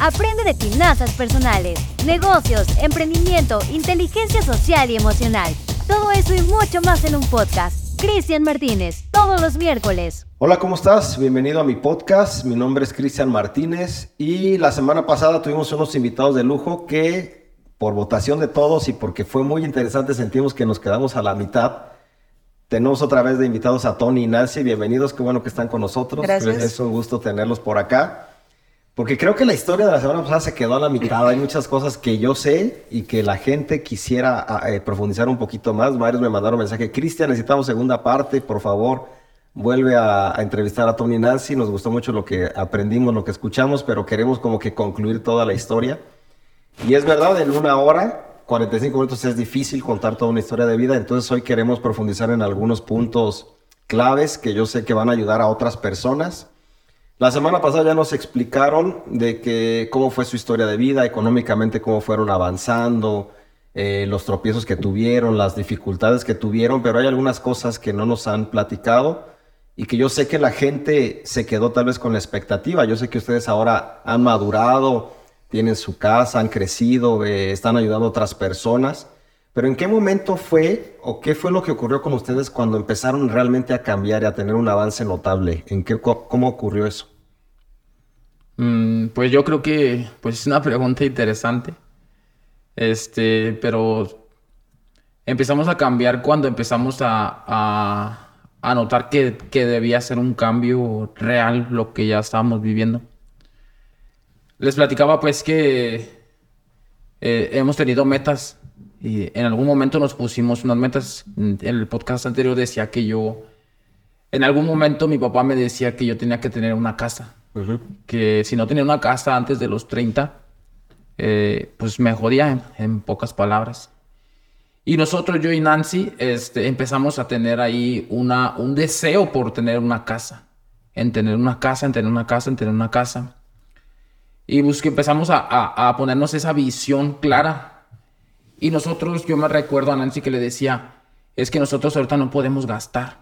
Aprende de finanzas personales, negocios, emprendimiento, inteligencia social y emocional. Todo eso y mucho más en un podcast. Cristian Martínez, todos los miércoles. Hola, ¿cómo estás? Bienvenido a mi podcast. Mi nombre es Cristian Martínez y la semana pasada tuvimos unos invitados de lujo que por votación de todos y porque fue muy interesante sentimos que nos quedamos a la mitad. Tenemos otra vez de invitados a Tony y Nancy. Bienvenidos, qué bueno que están con nosotros. Gracias. Es un gusto tenerlos por acá. Porque creo que la historia de la semana pasada se quedó a la mitad. Hay muchas cosas que yo sé y que la gente quisiera ah, eh, profundizar un poquito más. Varios me mandaron mensaje, Cristian, necesitamos segunda parte, por favor, vuelve a, a entrevistar a Tony Nancy. Nos gustó mucho lo que aprendimos, lo que escuchamos, pero queremos como que concluir toda la historia. Y es verdad, en una hora, 45 minutos es difícil contar toda una historia de vida, entonces hoy queremos profundizar en algunos puntos claves que yo sé que van a ayudar a otras personas. La semana pasada ya nos explicaron de que cómo fue su historia de vida, económicamente cómo fueron avanzando, eh, los tropiezos que tuvieron, las dificultades que tuvieron, pero hay algunas cosas que no nos han platicado y que yo sé que la gente se quedó tal vez con la expectativa. Yo sé que ustedes ahora han madurado, tienen su casa, han crecido, eh, están ayudando a otras personas. Pero ¿en qué momento fue o qué fue lo que ocurrió con ustedes cuando empezaron realmente a cambiar y a tener un avance notable? ¿En qué, ¿Cómo ocurrió eso? Mm, pues yo creo que pues es una pregunta interesante. Este, pero empezamos a cambiar cuando empezamos a notar que, que debía ser un cambio real lo que ya estábamos viviendo. Les platicaba pues que eh, hemos tenido metas y en algún momento nos pusimos unas metas. En el podcast anterior decía que yo, en algún momento mi papá me decía que yo tenía que tener una casa que si no tenía una casa antes de los 30, eh, pues me jodía en, en pocas palabras. Y nosotros, yo y Nancy, este, empezamos a tener ahí una, un deseo por tener una casa. En tener una casa, en tener una casa, en tener una casa. Y pues que empezamos a, a- a ponernos esa visión clara. Y nosotros, yo me recuerdo a Nancy que le decía, es que nosotros ahorita no podemos gastar.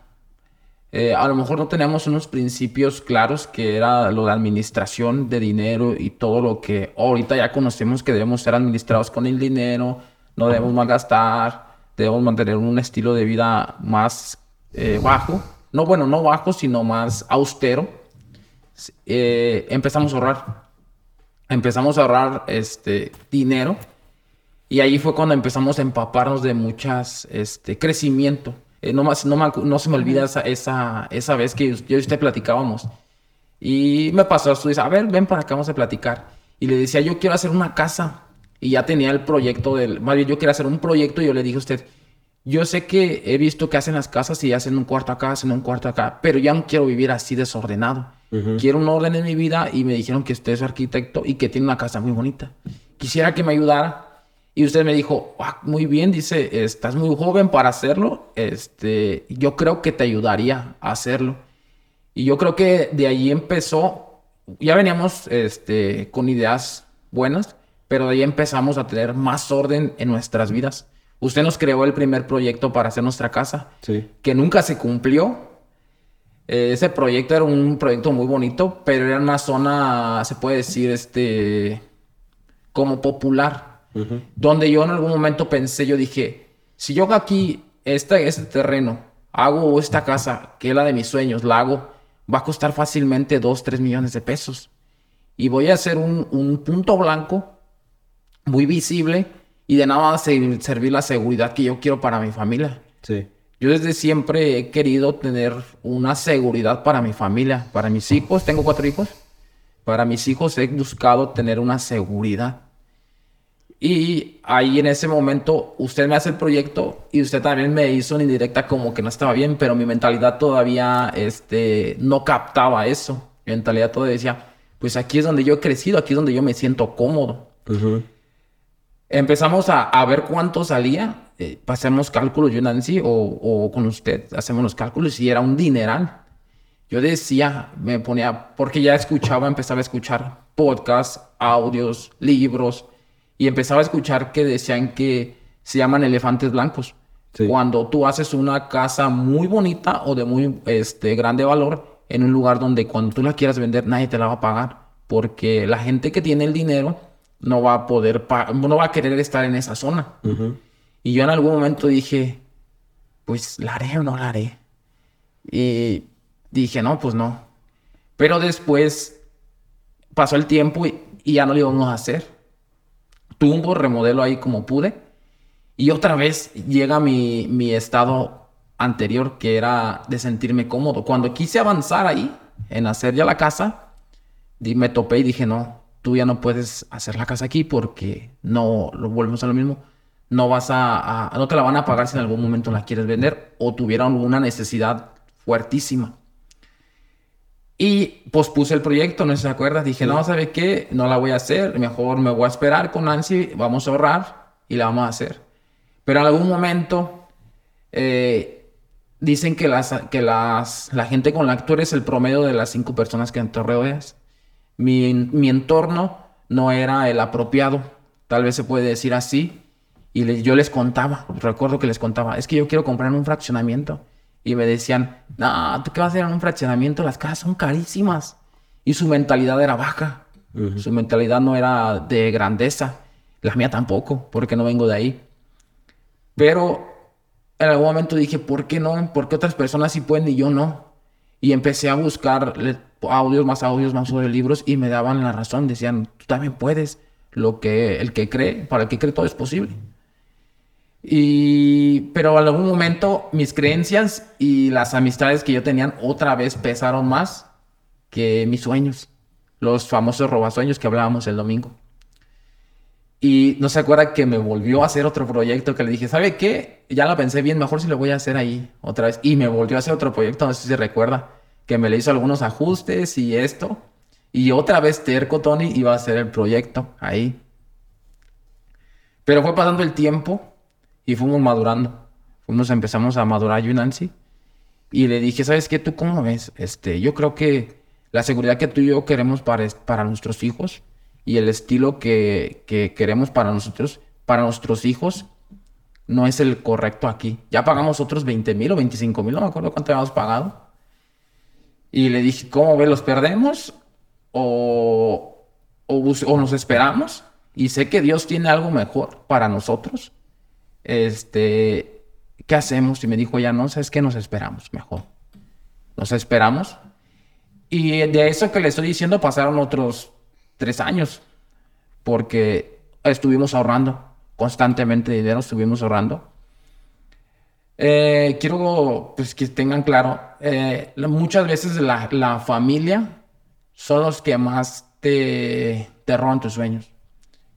Eh, a lo mejor no tenemos unos principios claros que era lo de administración de dinero y todo lo que ahorita ya conocemos que debemos ser administrados con el dinero, no debemos malgastar, debemos mantener un estilo de vida más eh, bajo, no bueno, no bajo, sino más austero. Eh, empezamos a ahorrar, empezamos a ahorrar este dinero y ahí fue cuando empezamos a empaparnos de muchas este crecimiento. Eh, no, más, no, no se me olvida esa, esa, esa vez que yo y usted platicábamos. Y me pasó esto, dice, a ver, ven para acá, vamos a platicar. Y le decía, yo quiero hacer una casa. Y ya tenía el proyecto del, más bien yo quería hacer un proyecto y yo le dije a usted, yo sé que he visto que hacen las casas y hacen un cuarto acá, hacen un cuarto acá, pero ya no quiero vivir así desordenado. Quiero un orden en mi vida y me dijeron que usted es arquitecto y que tiene una casa muy bonita. Quisiera que me ayudara. Y usted me dijo, "Ah, muy bien, dice, estás muy joven para hacerlo. Este, yo creo que te ayudaría a hacerlo. Y yo creo que de ahí empezó, ya veníamos este, con ideas buenas, pero de ahí empezamos a tener más orden en nuestras vidas. Usted nos creó el primer proyecto para hacer nuestra casa, Sí. que nunca se cumplió. Eh, ese proyecto era un proyecto muy bonito, pero era una zona, se puede decir, este, como popular, donde yo en algún momento pensé, yo dije, si yo aquí, este, este terreno, hago esta casa, que es la de mis sueños, la hago, va a costar fácilmente 2, 3 millones de pesos. Y voy a hacer un, un punto blanco muy visible y de nada va a ser- servir la seguridad que yo quiero para mi familia. Sí. Yo desde siempre he querido tener una seguridad para mi familia, para mis hijos. Tengo cuatro hijos. Para mis hijos he buscado tener una seguridad. Y ahí en ese momento usted me hace el proyecto y usted también me hizo una indirecta como que no estaba bien, pero mi mentalidad todavía este, no captaba eso. Mi mentalidad todavía decía, pues aquí es donde yo he crecido, aquí es donde yo me siento cómodo. Empezamos a, a ver cuánto salía, eh, pasamos cálculos yo Nancy o, o con usted, hacemos los cálculos y era un dineral. Yo decía, me ponía, porque ya escuchaba, empezaba a escuchar podcasts, audios, libros, y empezaba a escuchar que decían que se llaman elefantes blancos. Sí. Cuando tú haces una casa muy bonita o de muy este, grande valor en un lugar donde cuando tú la quieras vender nadie te la va a pagar porque la gente que tiene el dinero no va a poder, no va a querer estar en esa zona. Y yo en algún momento dije, pues la haré o no la haré. Y dije, no, pues no. Pero después pasó el tiempo y, ya no lo íbamos a hacer. Tumbo, remodelo ahí como pude. Y otra vez llega mi, mi estado anterior, que era de sentirme cómodo. Cuando quise avanzar ahí, en hacer ya la casa, me topé y dije, no, tú ya no puedes hacer la casa aquí porque no, lo volvemos a lo mismo no vas a, no te la van a pagar si en algún momento la quieres vender o tuvieron una necesidad fuertísima. Y pospuse el proyecto, no sé si se acuerdas, dije, no, ¿sabe qué? No la voy a hacer, mejor me voy a esperar con Nancy, vamos a ahorrar y la vamos a hacer. Pero en algún momento eh, dicen que, las, que las, la gente con la que tú eres el promedio de las cinco personas que te rodeas. Mi, mi entorno no era el apropiado, tal vez se puede decir así, y yo les contaba, recuerdo que les contaba, es que yo quiero comprar un fraccionamiento. Y me decían, no, ¿tú qué vas a hacer en un fraccionamiento? Las casas son carísimas. Y su mentalidad era baja. Su mentalidad no era de grandeza. La mía tampoco, porque no vengo de ahí. Pero en algún momento dije, ¿por qué no? ¿Por qué otras personas sí pueden y yo no? Y empecé a buscar audios, más audios, más sobre libros y me daban la razón. Decían, tú también puedes. Lo que el que cree, para el que cree todo es posible. Y, pero en algún momento mis creencias y las amistades que yo tenía otra vez pesaron más que mis sueños, los famosos robasueños que hablábamos el domingo. Y no se acuerda que me volvió a hacer otro proyecto que le dije, ¿sabe qué? Ya lo pensé bien, mejor si lo voy a hacer ahí otra vez. Y me volvió a hacer otro proyecto, no sé si se recuerda, que me le hizo algunos ajustes y esto. Y otra vez terco Tony iba a hacer el proyecto ahí. Pero fue pasando el tiempo y fuimos madurando. Fuimos, empezamos a madurar yo y Nancy. Y le dije, ¿sabes qué? ¿Tú cómo ves? Este, yo creo que la seguridad que tú y yo queremos para, para nuestros hijos y el estilo que, que queremos para nosotros, para nuestros hijos, no es el correcto aquí. Ya pagamos otros 20 mil o 25 mil, no me acuerdo cuánto habíamos pagado. Y le dije, ¿cómo ves? ¿Los perdemos? ¿O, o, o nos esperamos? Y sé que Dios tiene algo mejor para nosotros este, ¿qué hacemos? Y me dijo, ya no, ¿sabes qué? Nos esperamos, mejor. Nos esperamos. Y de eso que le estoy diciendo pasaron otros tres años, porque estuvimos ahorrando constantemente dinero, estuvimos ahorrando. Eh, quiero pues, que tengan claro, eh, muchas veces la, la, familia son los que más te, te roban tus sueños.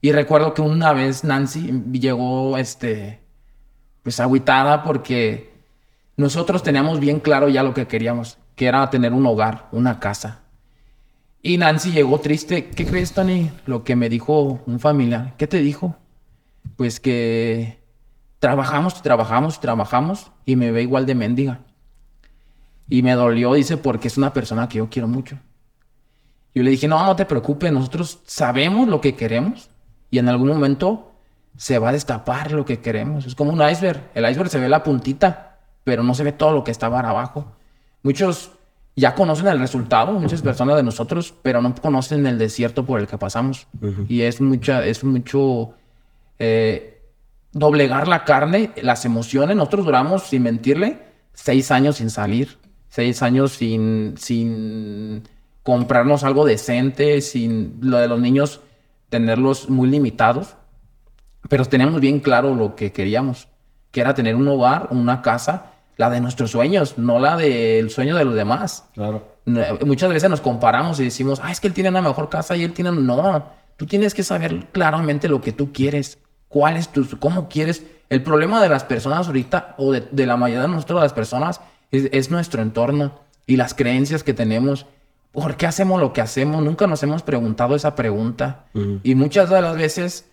Y recuerdo que una vez Nancy llegó, este, pues agüitada porque nosotros teníamos bien claro ya lo que queríamos, que era tener un hogar, una casa. Y Nancy llegó triste. ¿Qué crees, Tony? Lo que me dijo un familiar. ¿Qué te dijo? Pues que trabajamos, trabajamos, trabajamos y me ve igual de mendiga. Y me dolió, dice, porque es una persona que yo quiero mucho. Yo le dije, no, no te preocupes, nosotros sabemos lo que queremos y en algún momento se va a destapar lo que queremos. Es como un iceberg. El iceberg se ve la puntita, pero no se ve todo lo que está abajo. Muchos ya conocen el resultado, muchas personas de nosotros, pero no conocen el desierto por el que pasamos. Y es mucha, es mucho eh, doblegar la carne, las emociones. Nosotros duramos, sin mentirle, seis años sin salir, seis años sin, sin comprarnos algo decente, sin lo de los niños tenerlos muy limitados, pero teníamos bien claro lo que queríamos, que era tener un hogar, una casa, la de nuestros sueños, no la del sueño de los demás. Claro. Muchas veces nos comparamos y decimos, ah, es que él tiene una mejor casa y él tiene... No, tú tienes que saber claramente lo que tú quieres, cuál es tu... cómo quieres. El problema de las personas ahorita, o de, la mayoría de nosotros, las personas, es nuestro entorno y las creencias que tenemos ¿por qué hacemos lo que hacemos? Nunca nos hemos preguntado esa pregunta. Y muchas de las veces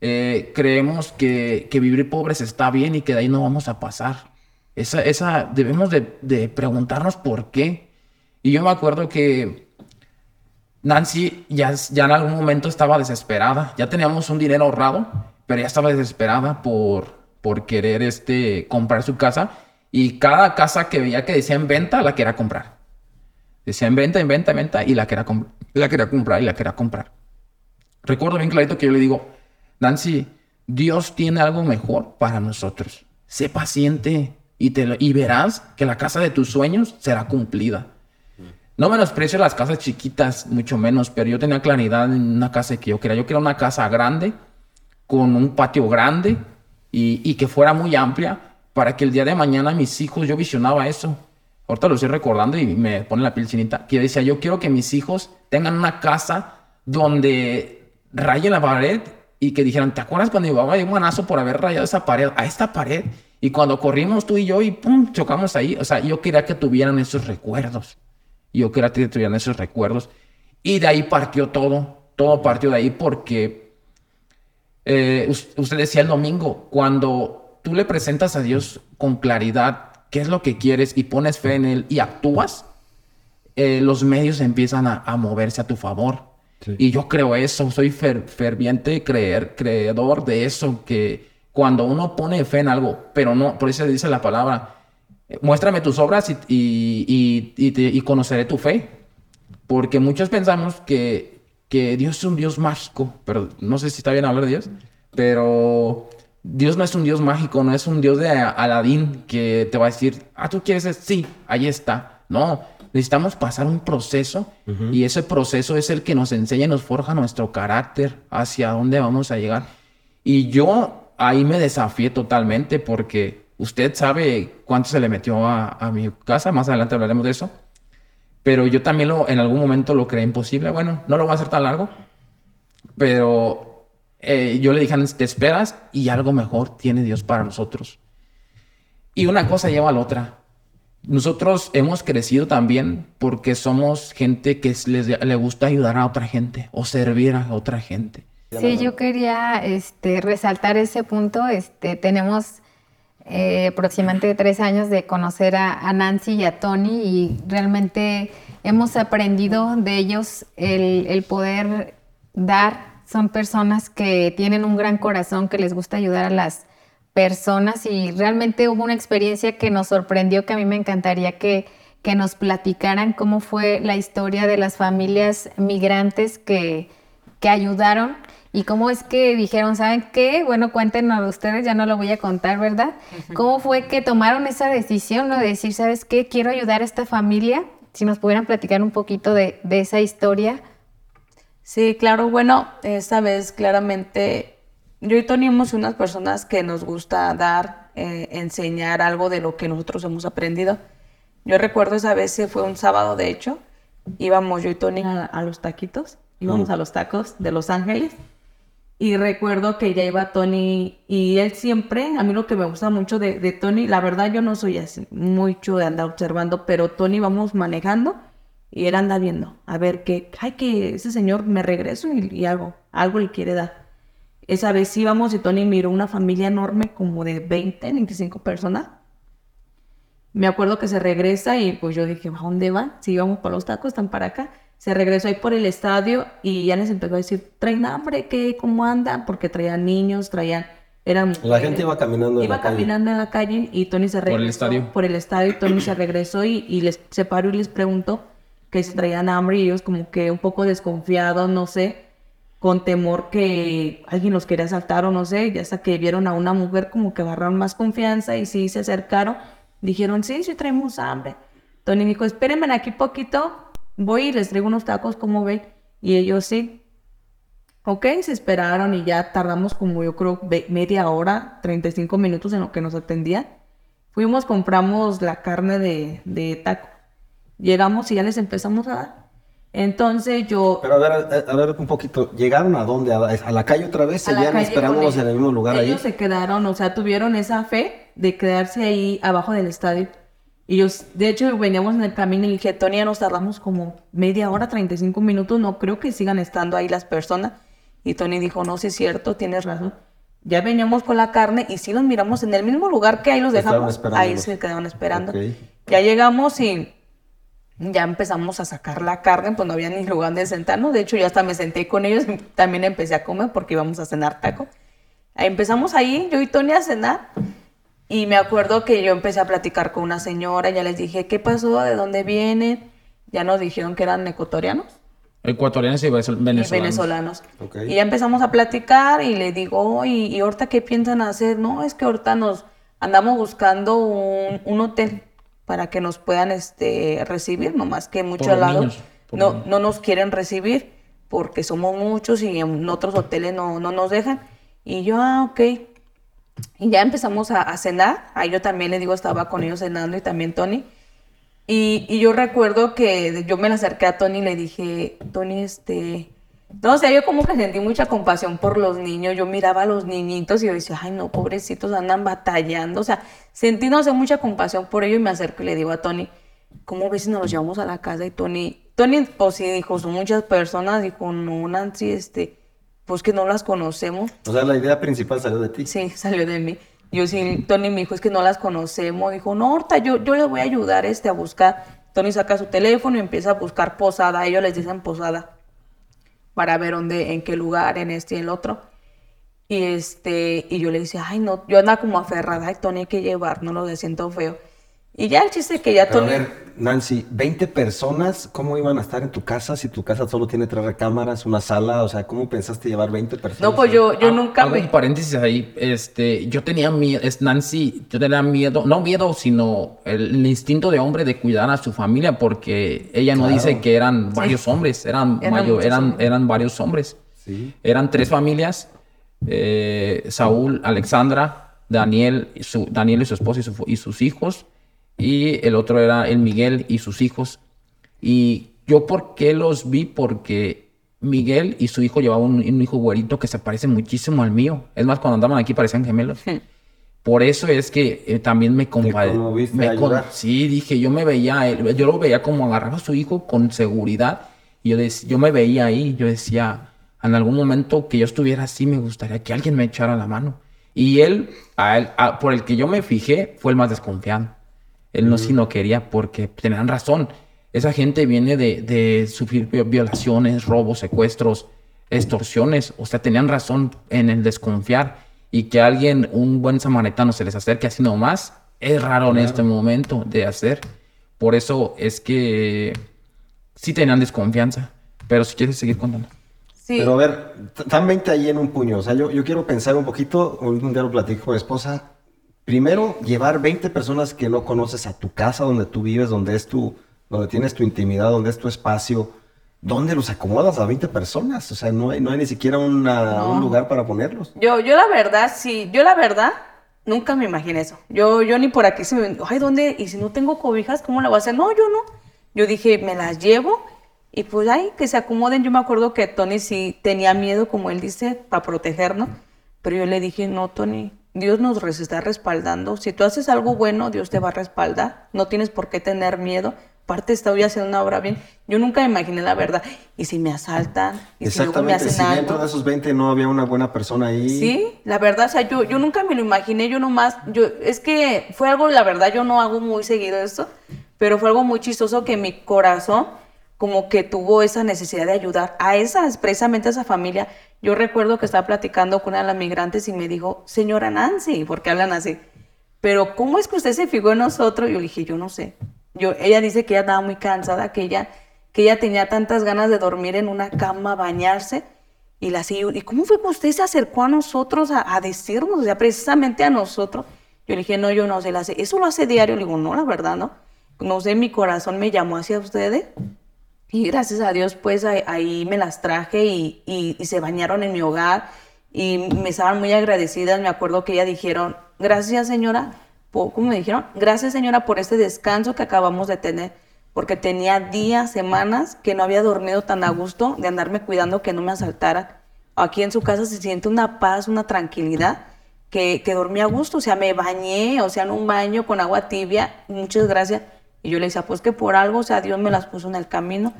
eh, creemos que, vivir pobres está bien y que de ahí no vamos a pasar. Esa, esa, debemos de, preguntarnos por qué. Y yo me acuerdo que Nancy ya, ya en algún momento estaba desesperada. Ya teníamos un dinero ahorrado, pero ya estaba desesperada por, por querer este, comprar su casa. Y cada casa que veía que decía en venta la quería comprar. Decía en venta, en venta, en venta, y la quería, la quería comprar y la quería comprar. Recuerdo bien clarito que yo le digo, Nancy, Dios tiene algo mejor para nosotros. Sé paciente y, te, lo- y verás que la casa de tus sueños será cumplida. No menosprecio las casas chiquitas, mucho menos, pero yo tenía claridad en una casa que yo quería. Yo quería una casa grande, con un patio grande y, y que fuera muy amplia para que el día de mañana mis hijos, yo visionaba eso. Ahorita lo estoy recordando y me pone la piel chinita. Que decía, yo quiero que mis hijos tengan una casa donde rayen la pared y que dijeran, ¿te acuerdas cuando mi papá dio un manazo por haber rayado esa pared, a esta pared? Y cuando corrimos tú y yo y pum, chocamos ahí. O sea, yo quería que tuvieran esos recuerdos. Yo quería que tuvieran esos recuerdos. Y de ahí partió todo. Todo partió de ahí porque eh, us- usted decía el domingo, cuando tú le presentas a Dios con claridad qué es lo que quieres y pones fe en Él y actúas, eh, los medios empiezan a, a moverse a tu favor. Y yo creo eso, soy fer- ferviente creer, creedor de eso, que cuando uno pone fe en algo, pero no, por eso dice la palabra, eh, muéstrame tus obras y, y- y- y te- y conoceré tu fe. Porque muchos pensamos que, que Dios es un Dios mágico, pero no sé si está bien hablar de Dios, pero Dios no es un Dios mágico, no es un Dios de Aladín que te va a decir, ah, tú quieres, es- sí, ahí está. No, necesitamos pasar un proceso y ese proceso es el que nos enseña y nos forja nuestro carácter hacia dónde vamos a llegar. Y yo ahí me desafié totalmente porque usted sabe cuánto se le metió a, a mi casa, más adelante hablaremos de eso. Pero yo también lo, en algún momento lo creé imposible. Bueno, no lo voy a hacer tan largo. Pero eh, yo le dije, "Hans, te esperas y algo mejor tiene Dios para nosotros. Y una cosa lleva a la otra. Nosotros hemos crecido también porque somos gente que es- les, le gusta ayudar a otra gente o servir a otra gente. Sí, yo quería este, resaltar ese punto. Este, tenemos eh, aproximadamente tres años de conocer a, Nancy y a Tony y realmente hemos aprendido de ellos el, el poder dar. Son personas que tienen un gran corazón, que les gusta ayudar a las personas y realmente hubo una experiencia que nos sorprendió que a mí me encantaría que, que nos platicaran cómo fue la historia de las familias migrantes que, que ayudaron y cómo es que dijeron, ¿saben qué? Bueno, cuéntenos ustedes, ya no lo voy a contar, ¿verdad? ¿Cómo fue que tomaron esa decisión ¿no? de decir, ¿sabes qué? Quiero ayudar a esta familia. Si nos pudieran platicar un poquito de, de esa historia. Sí, claro, bueno, esta vez claramente yo y Tony somos unas personas que nos gusta dar, eh, enseñar algo de lo que nosotros hemos aprendido. Yo recuerdo esa vez, fue un sábado de hecho, íbamos yo y Tony a, a los taquitos, íbamos a los tacos de Los Ángeles y recuerdo que ya iba Tony y él siempre, a mí lo que me gusta mucho de, de Tony, la verdad yo no soy así mucho de andar observando, pero Tony vamos manejando y él anda viendo, a ver que, ay, que ese señor me regreso y, y algo, algo le quiere dar. Esa vez íbamos y Tony miró una familia enorme, como de 20, 25 personas. Me acuerdo que se regresa y pues yo dije, ¿a dónde van? Si íbamos por los tacos, están para acá. Se regresó ahí por el estadio y ya les empezó a decir, ¿traen hambre? ¿Qué? ¿Cómo andan? Porque traían niños, traían... Eran La gente iba caminando en Iba la calle. caminando en la calle y Tony se el regresó. estadio. Por el estadio y Tony se regresó y, y les se paró y les preguntó que si traían hambre y ellos como que un poco desconfiados, no sé, con temor que alguien los quería asaltar o no sé, y hasta que vieron a una mujer como que agarraron más confianza y sí se acercaron, dijeron, sí, sí traemos hambre. Tony dijo, espérenme aquí poquito, voy y les traigo unos tacos, como ven? Y ellos sí. Ok, se esperaron y ya tardamos como yo creo media hora, 35 minutos en lo que nos atendían. Fuimos, compramos la carne de, de taco. Llegamos y ya les empezamos a dar. Entonces yo... Pero a ver, a, a ver un poquito, ¿llegaron a dónde? ¿A, a la calle otra vez? a la ¿Seguían calle esperándonos con en el mismo lugar ellos ahí? se quedaron, o sea, tuvieron esa fe de quedarse ahí abajo del estadio. Y ellos, de hecho, veníamos en el camino y dije, Tony, ya nos tardamos como media hora, 35 minutos, no creo que sigan estando ahí las personas. Y Tony dijo, no, sí es cierto, tienes razón. Ya veníamos con la carne y sí los miramos en el mismo lugar que ahí los dejamos, ahí se quedaron esperando. Ok. Ya llegamos y ya empezamos a sacar la carne, pues no había ni lugar de sentarnos. De hecho, yo hasta me senté con ellos y también empecé a comer porque íbamos a cenar taco. Empezamos ahí, yo y Tony a cenar. Y me acuerdo que yo empecé a platicar con una señora, ya les dije, ¿qué pasó? ¿De dónde vienen? ya nos dijeron que eran ecuatorianos Ecuatorianos y venezol- y venezolanos. Y ya empezamos a platicar y le digo, ¿y, y ahorita qué piensan hacer? No, es que ahorita nos andamos buscando un, un hotel para que nos puedan este, recibir, nomás que muchos lados niños, no, niños. no nos quieren recibir porque somos muchos y en otros hoteles no, no nos dejan. Y yo, ah, ok. Y ya empezamos a, a cenar. Ahí yo también le digo, estaba con ellos cenando y también Tony. Y, y yo recuerdo que yo me le acerqué a Tony y le dije, Tony, este... No, o sea, yo como que sentí mucha compasión por los niños. Yo miraba a los niñitos y yo decía, ay, no, pobrecitos, andan batallando. O sea, sentí, no sé, mucha compasión por ellos y me acerco y le digo a Tony, ¿cómo ves si nos los llevamos a la casa? Y Tony, Tony, pues sí, dijo, son muchas personas. Dijo, no, Nancy, este, pues que no las conocemos. O sea, la idea principal salió de ti. Sí, salió de mí. Yo sí, Tony me dijo, es que no las conocemos. Dijo, no, ahorita yo, yo les voy a ayudar este, a buscar. Tony saca su teléfono y empieza a buscar posada. Ellos les dicen posada para ver dónde, en qué lugar, en este y en el otro. Y este, y yo le decía, ay, no, yo andaba como aferrada, ay, Tony hay que llevárnoslo, le siento feo. Y ya el chiste es que ya Pero a ver, Nancy, 20 personas, ¿cómo iban a estar en tu casa si tu casa solo tiene tres recámaras, una sala? O sea, ¿cómo pensaste llevar 20 personas? No, pues yo, yo Ah, nunca hago me... un paréntesis ahí. Este, yo tenía miedo, es Nancy, yo tenía miedo, no miedo, sino el, el instinto de hombre de cuidar a su familia, porque ella no Claro. dice que eran varios hombres, eran, Eran mayo- muchos eran, hombres. eran varios hombres. Sí. Eran tres familias, eh, Saúl, Alexandra, Daniel, su, Daniel y su esposa y, su- y sus hijos, y el otro era el Miguel y sus hijos. Y yo, ¿por qué los vi? Porque Miguel y su hijo llevaban un, un hijo güerito que se parece muchísimo al mío. Es más, cuando andaban aquí parecían gemelos. Por eso es que eh, también me compadezco. ayudar. Sí, dije, yo me veía, yo lo veía como agarraba a su hijo con seguridad. Y yo, dec- yo me veía ahí, yo decía, en algún momento que yo estuviera así, me gustaría que alguien me echara la mano. Y él, a él a- por el que yo me fijé, fue el más desconfiado. Él no sí no quería porque tenían razón. Esa gente viene de, de sufrir vi- violaciones, robos, secuestros, extorsiones. O sea, tenían razón en el desconfiar. Y que alguien, un buen samaritano, se les acerque así nomás, es raro en este momento de hacer. Por eso es que sí tenían desconfianza. Pero si quieres seguir contando. Sí. Pero a ver, están 20 ahí en un puño. O sea, yo, yo quiero pensar un poquito, un día lo platico con mi esposa. Primero, llevar 20 personas que no conoces a tu casa, donde tú vives, donde es tu, donde tienes tu intimidad, donde es tu espacio. ¿Dónde los acomodas a 20 personas? O sea, no hay, no hay ni siquiera una- un lugar para ponerlos. Yo, yo la verdad, sí, yo la verdad, nunca me imaginé eso. Yo, yo ni por aquí se me, ay, ¿dónde? Y si no tengo cobijas, ¿cómo la voy a hacer? No, yo no. Yo dije, me las llevo y pues ay, que se acomoden. Yo me acuerdo que Tony sí tenía miedo, como él dice, para protegernos. Pero yo le dije, no, Tony, Dios nos está respaldando. Si tú haces algo bueno, Dios te va a respaldar. No tienes por qué tener miedo. Aparte, estoy haciendo una obra bien. Yo nunca me imaginé la verdad. Y si me asaltan, y si luego me hacen si dentro algo. de esos 20 no había una buena persona ahí. Sí, la verdad, o sea, yo, yo nunca me lo imaginé, yo nomás, yo, es que fue algo, la verdad, yo no hago muy seguido esto, pero fue algo muy chistoso que mi corazón como que tuvo esa necesidad de ayudar a esa, precisamente a esa familia. Yo recuerdo que estaba platicando con una de las migrantes y me dijo, señora Nancy, porque hablan así, pero ¿cómo es que usted se fijó en nosotros? Yo le dije, yo no sé. Yo, ella dice que ella estaba muy cansada, que ella, que ella tenía tantas ganas de dormir en una cama, bañarse, y la siguió. ¿Y cómo fue que usted se acercó a nosotros a, decirnos, o sea, precisamente a nosotros? Yo le dije, no, yo no sé, la. ¿eso lo hace diario? Le digo, no, la verdad, no. No sé, mi corazón me llamó hacia ustedes. Y gracias a Dios, pues ahí, me las traje y, se bañaron en mi hogar y me estaban muy agradecidas. Me acuerdo que ellas dijeron, gracias señora, ¿cómo me dijeron? Gracias señora por este descanso que acabamos de tener, porque tenía días, semanas que no había dormido tan a gusto de andarme cuidando que no me asaltaran. Aquí en su casa se siente una paz, una tranquilidad, que, que dormí a gusto, o sea, me bañé, o sea, en un baño con agua tibia, muchas gracias. Y yo le decía, pues que por algo, o sea, Dios me las puso en el camino.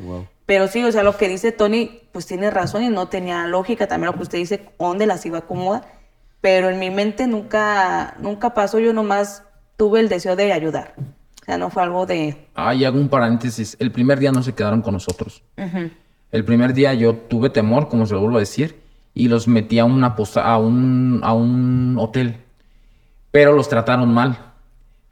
Pero sí, o sea, lo que dice Tony, pues tiene razón y no tenía lógica también lo que usted dice, dónde las iba a acomodar. Pero en mi mente nunca, nunca pasó, yo nomás tuve el deseo de ayudar. O sea, no fue algo de... Ah, y hago un paréntesis. El primer día no se quedaron con nosotros. El primer día yo tuve temor, como se lo vuelvo a decir, y los metí a, una posa- a, un, a un hotel. Pero los trataron mal.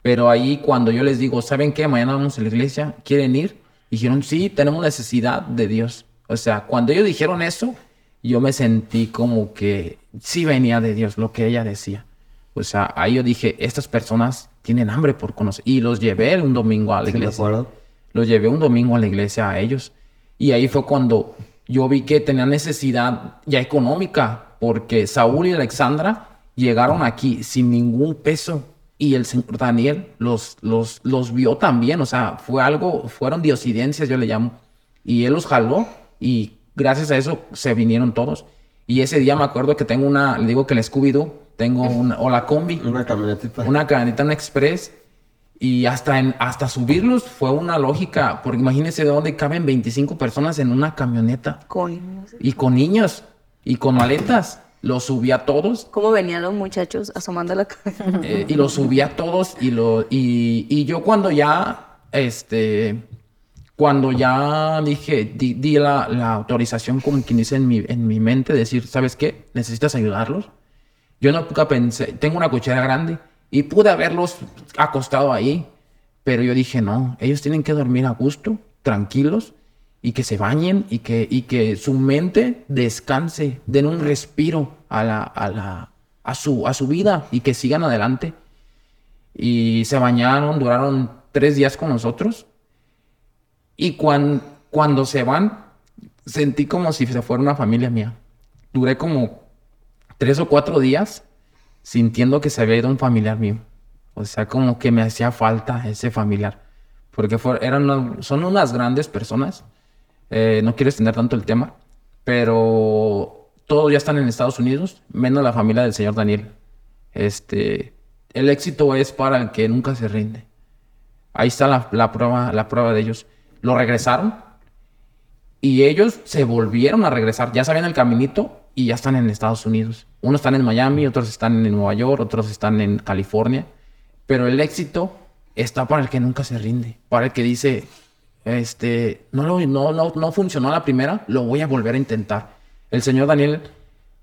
Pero ahí cuando yo les digo, ¿saben qué? Mañana vamos a la iglesia, ¿quieren ir? Dijeron, sí, tenemos necesidad de Dios. O sea, cuando ellos dijeron eso, yo me sentí como que sí venía de Dios lo que ella decía. O sea, ahí yo dije, estas personas tienen hambre por conocer. Y los llevé un domingo a la Sí, iglesia. acuerdo. Los llevé un domingo a la iglesia a ellos. Y ahí fue cuando yo vi que tenían necesidad ya económica, porque Saúl y Alexandra llegaron aquí sin ningún peso. Y el señor Daniel los, los, los vio también. O sea, fue algo, fueron diosidencias, yo le llamo. Y él los jaló y gracias a eso se vinieron todos. Y ese día me acuerdo que tengo una, le digo que el Scooby-Doo, tengo una, o la combi, Una camionetita. una camioneta, un express. Y hasta, en, hasta subirlos fue una lógica, porque imagínense de dónde caben 25 personas en una camioneta. Coño. Y con niños, y con maletas. Los subí a todos, ¿Cómo venían los muchachos asomando la cabeza? eh, y los subí a todos, y, lo, y, y yo cuando ya, este, cuando ya dije, di, di la, la autorización como quien dice en mi, en mi mente, decir, ¿sabes qué? ¿Necesitas ayudarlos? Yo nunca pensé, tengo una cochera grande y pude haberlos acostado ahí, pero yo dije, no, ellos tienen que dormir a gusto, tranquilos, y que se bañen y que, y que su mente descanse, den un respiro a, la, a, la, a, su, a su vida y que sigan adelante. Y se bañaron, duraron tres días con nosotros. Y cuan- cuando se van, sentí como si se fuera una familia mía. Duré como tres o cuatro días sintiendo que se había ido un familiar mío. O sea, como que me hacía falta ese familiar. Porque fue- eran son unas grandes personas. Eh, no quiero extender tanto el tema, pero todos ya están en Estados Unidos, menos la familia del señor Daniel. Este, el éxito es para el que nunca se rinde. Ahí está la, prueba, la prueba de ellos. Lo regresaron y ellos se volvieron a regresar. Ya sabían el caminito y ya están en Estados Unidos. Unos están en Miami, otros están en Nueva York, otros están en California. Pero el éxito está para el que nunca se rinde, para el que dice, este, no, lo, no, no, no funcionó la primera, lo voy a volver a intentar. El señor Daniel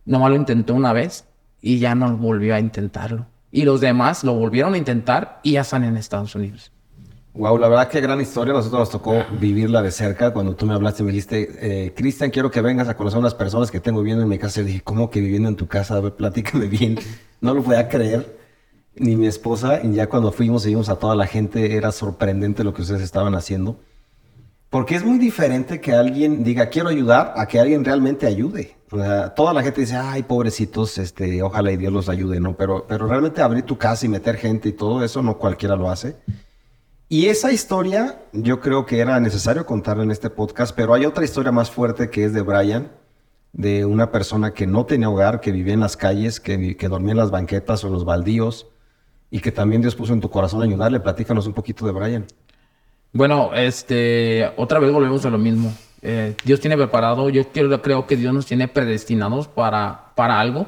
nomás lo intentó una vez y ya no volvió a intentarlo. Y los demás lo volvieron a intentar y ya están en Estados Unidos. Wow, la verdad que gran historia. Nosotros nos tocó vivirla de cerca. Cuando tú me hablaste, me dijiste, eh, Cristian, quiero que vengas a conocer a unas personas que tengo viviendo en mi casa. Yo dije, ¿cómo que viviendo en tu casa? A ver, platícame bien. No lo podía creer, ni mi esposa. Y ya cuando fuimos y a toda la gente, era sorprendente lo que ustedes estaban haciendo. Porque es muy diferente que alguien diga, quiero ayudar, a que alguien realmente ayude. Toda la gente dice, ay, pobrecitos, este, ojalá y Dios los ayude, ¿no? Pero, pero realmente abrir tu casa y meter gente y todo eso, no cualquiera lo hace. Y esa historia yo creo que era necesario contarla en este podcast, pero hay otra historia más fuerte que es de Brian, de una persona que no tenía hogar, que vivía en las calles, que dormía en las banquetas o en los baldíos, y que también Dios puso en tu corazón ayudarle. Platícanos un poquito de Brian. Bueno, este, otra vez volvemos a lo mismo. Eh, Dios tiene preparado, yo creo que Dios nos tiene predestinados para, para algo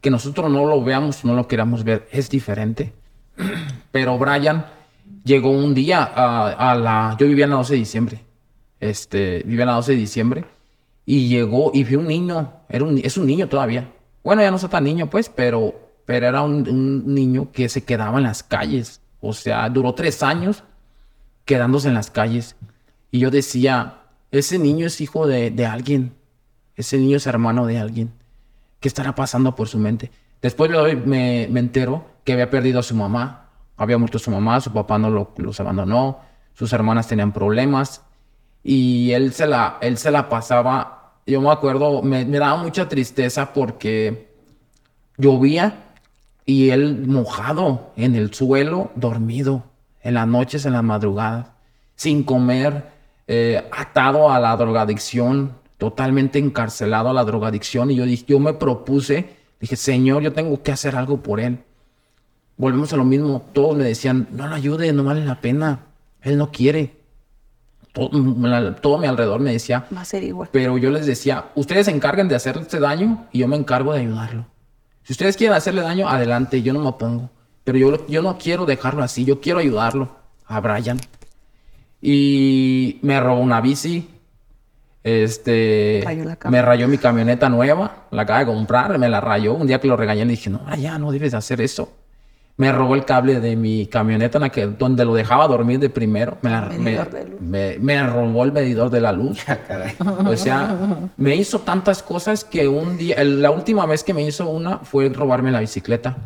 que nosotros no lo veamos, no lo queramos ver, es diferente. Pero Brian llegó un día a, la, yo vivía en la 12 de diciembre, este, vivía en la 12 de diciembre y llegó y vio un niño, era un, es un niño todavía. Bueno, ya no está tan niño pues, pero, pero era un niño que se quedaba en las calles. O sea, duró tres años quedándose en las calles. Y yo decía, ese niño es hijo de, alguien, ese niño es hermano de alguien. ¿Qué estará pasando por su mente? Después me, me, me entero que había perdido a su mamá, había muerto su mamá, su papá no lo, los abandonó, sus hermanas tenían problemas y él se la, él se la pasaba, yo me acuerdo, me, me daba mucha tristeza porque llovía y él mojado en el suelo, dormido, en las noches, en las madrugadas, sin comer, eh, atado a la drogadicción, totalmente encarcelado a la drogadicción. Y yo, dije, yo me propuse, dije, Señor, yo tengo que hacer algo por él. Volvemos a lo mismo, todos me decían, no lo ayude, no vale la pena, él no quiere. Todo, todo mi alrededor me decía, Va a ser igual. pero yo les decía, ustedes se encarguen de hacerle este daño y yo me encargo de ayudarlo. Si ustedes quieren hacerle daño, adelante, yo no me opongo. Pero yo, yo no quiero dejarlo así, yo quiero ayudarlo a Brian. Y me robó una bici. Este. Rayó la me rayó mi camioneta nueva, la acaba de comprar, me la rayó. Un día que lo regañé le dije, no, ya no debes de hacer eso. me robó el cable de mi camioneta en la que, donde lo dejaba dormir de primero. Me, la- me, me- me robó el medidor de la luz. O sea, me hizo tantas cosas que un día, el- la última vez que me hizo una fue robarme la bicicleta.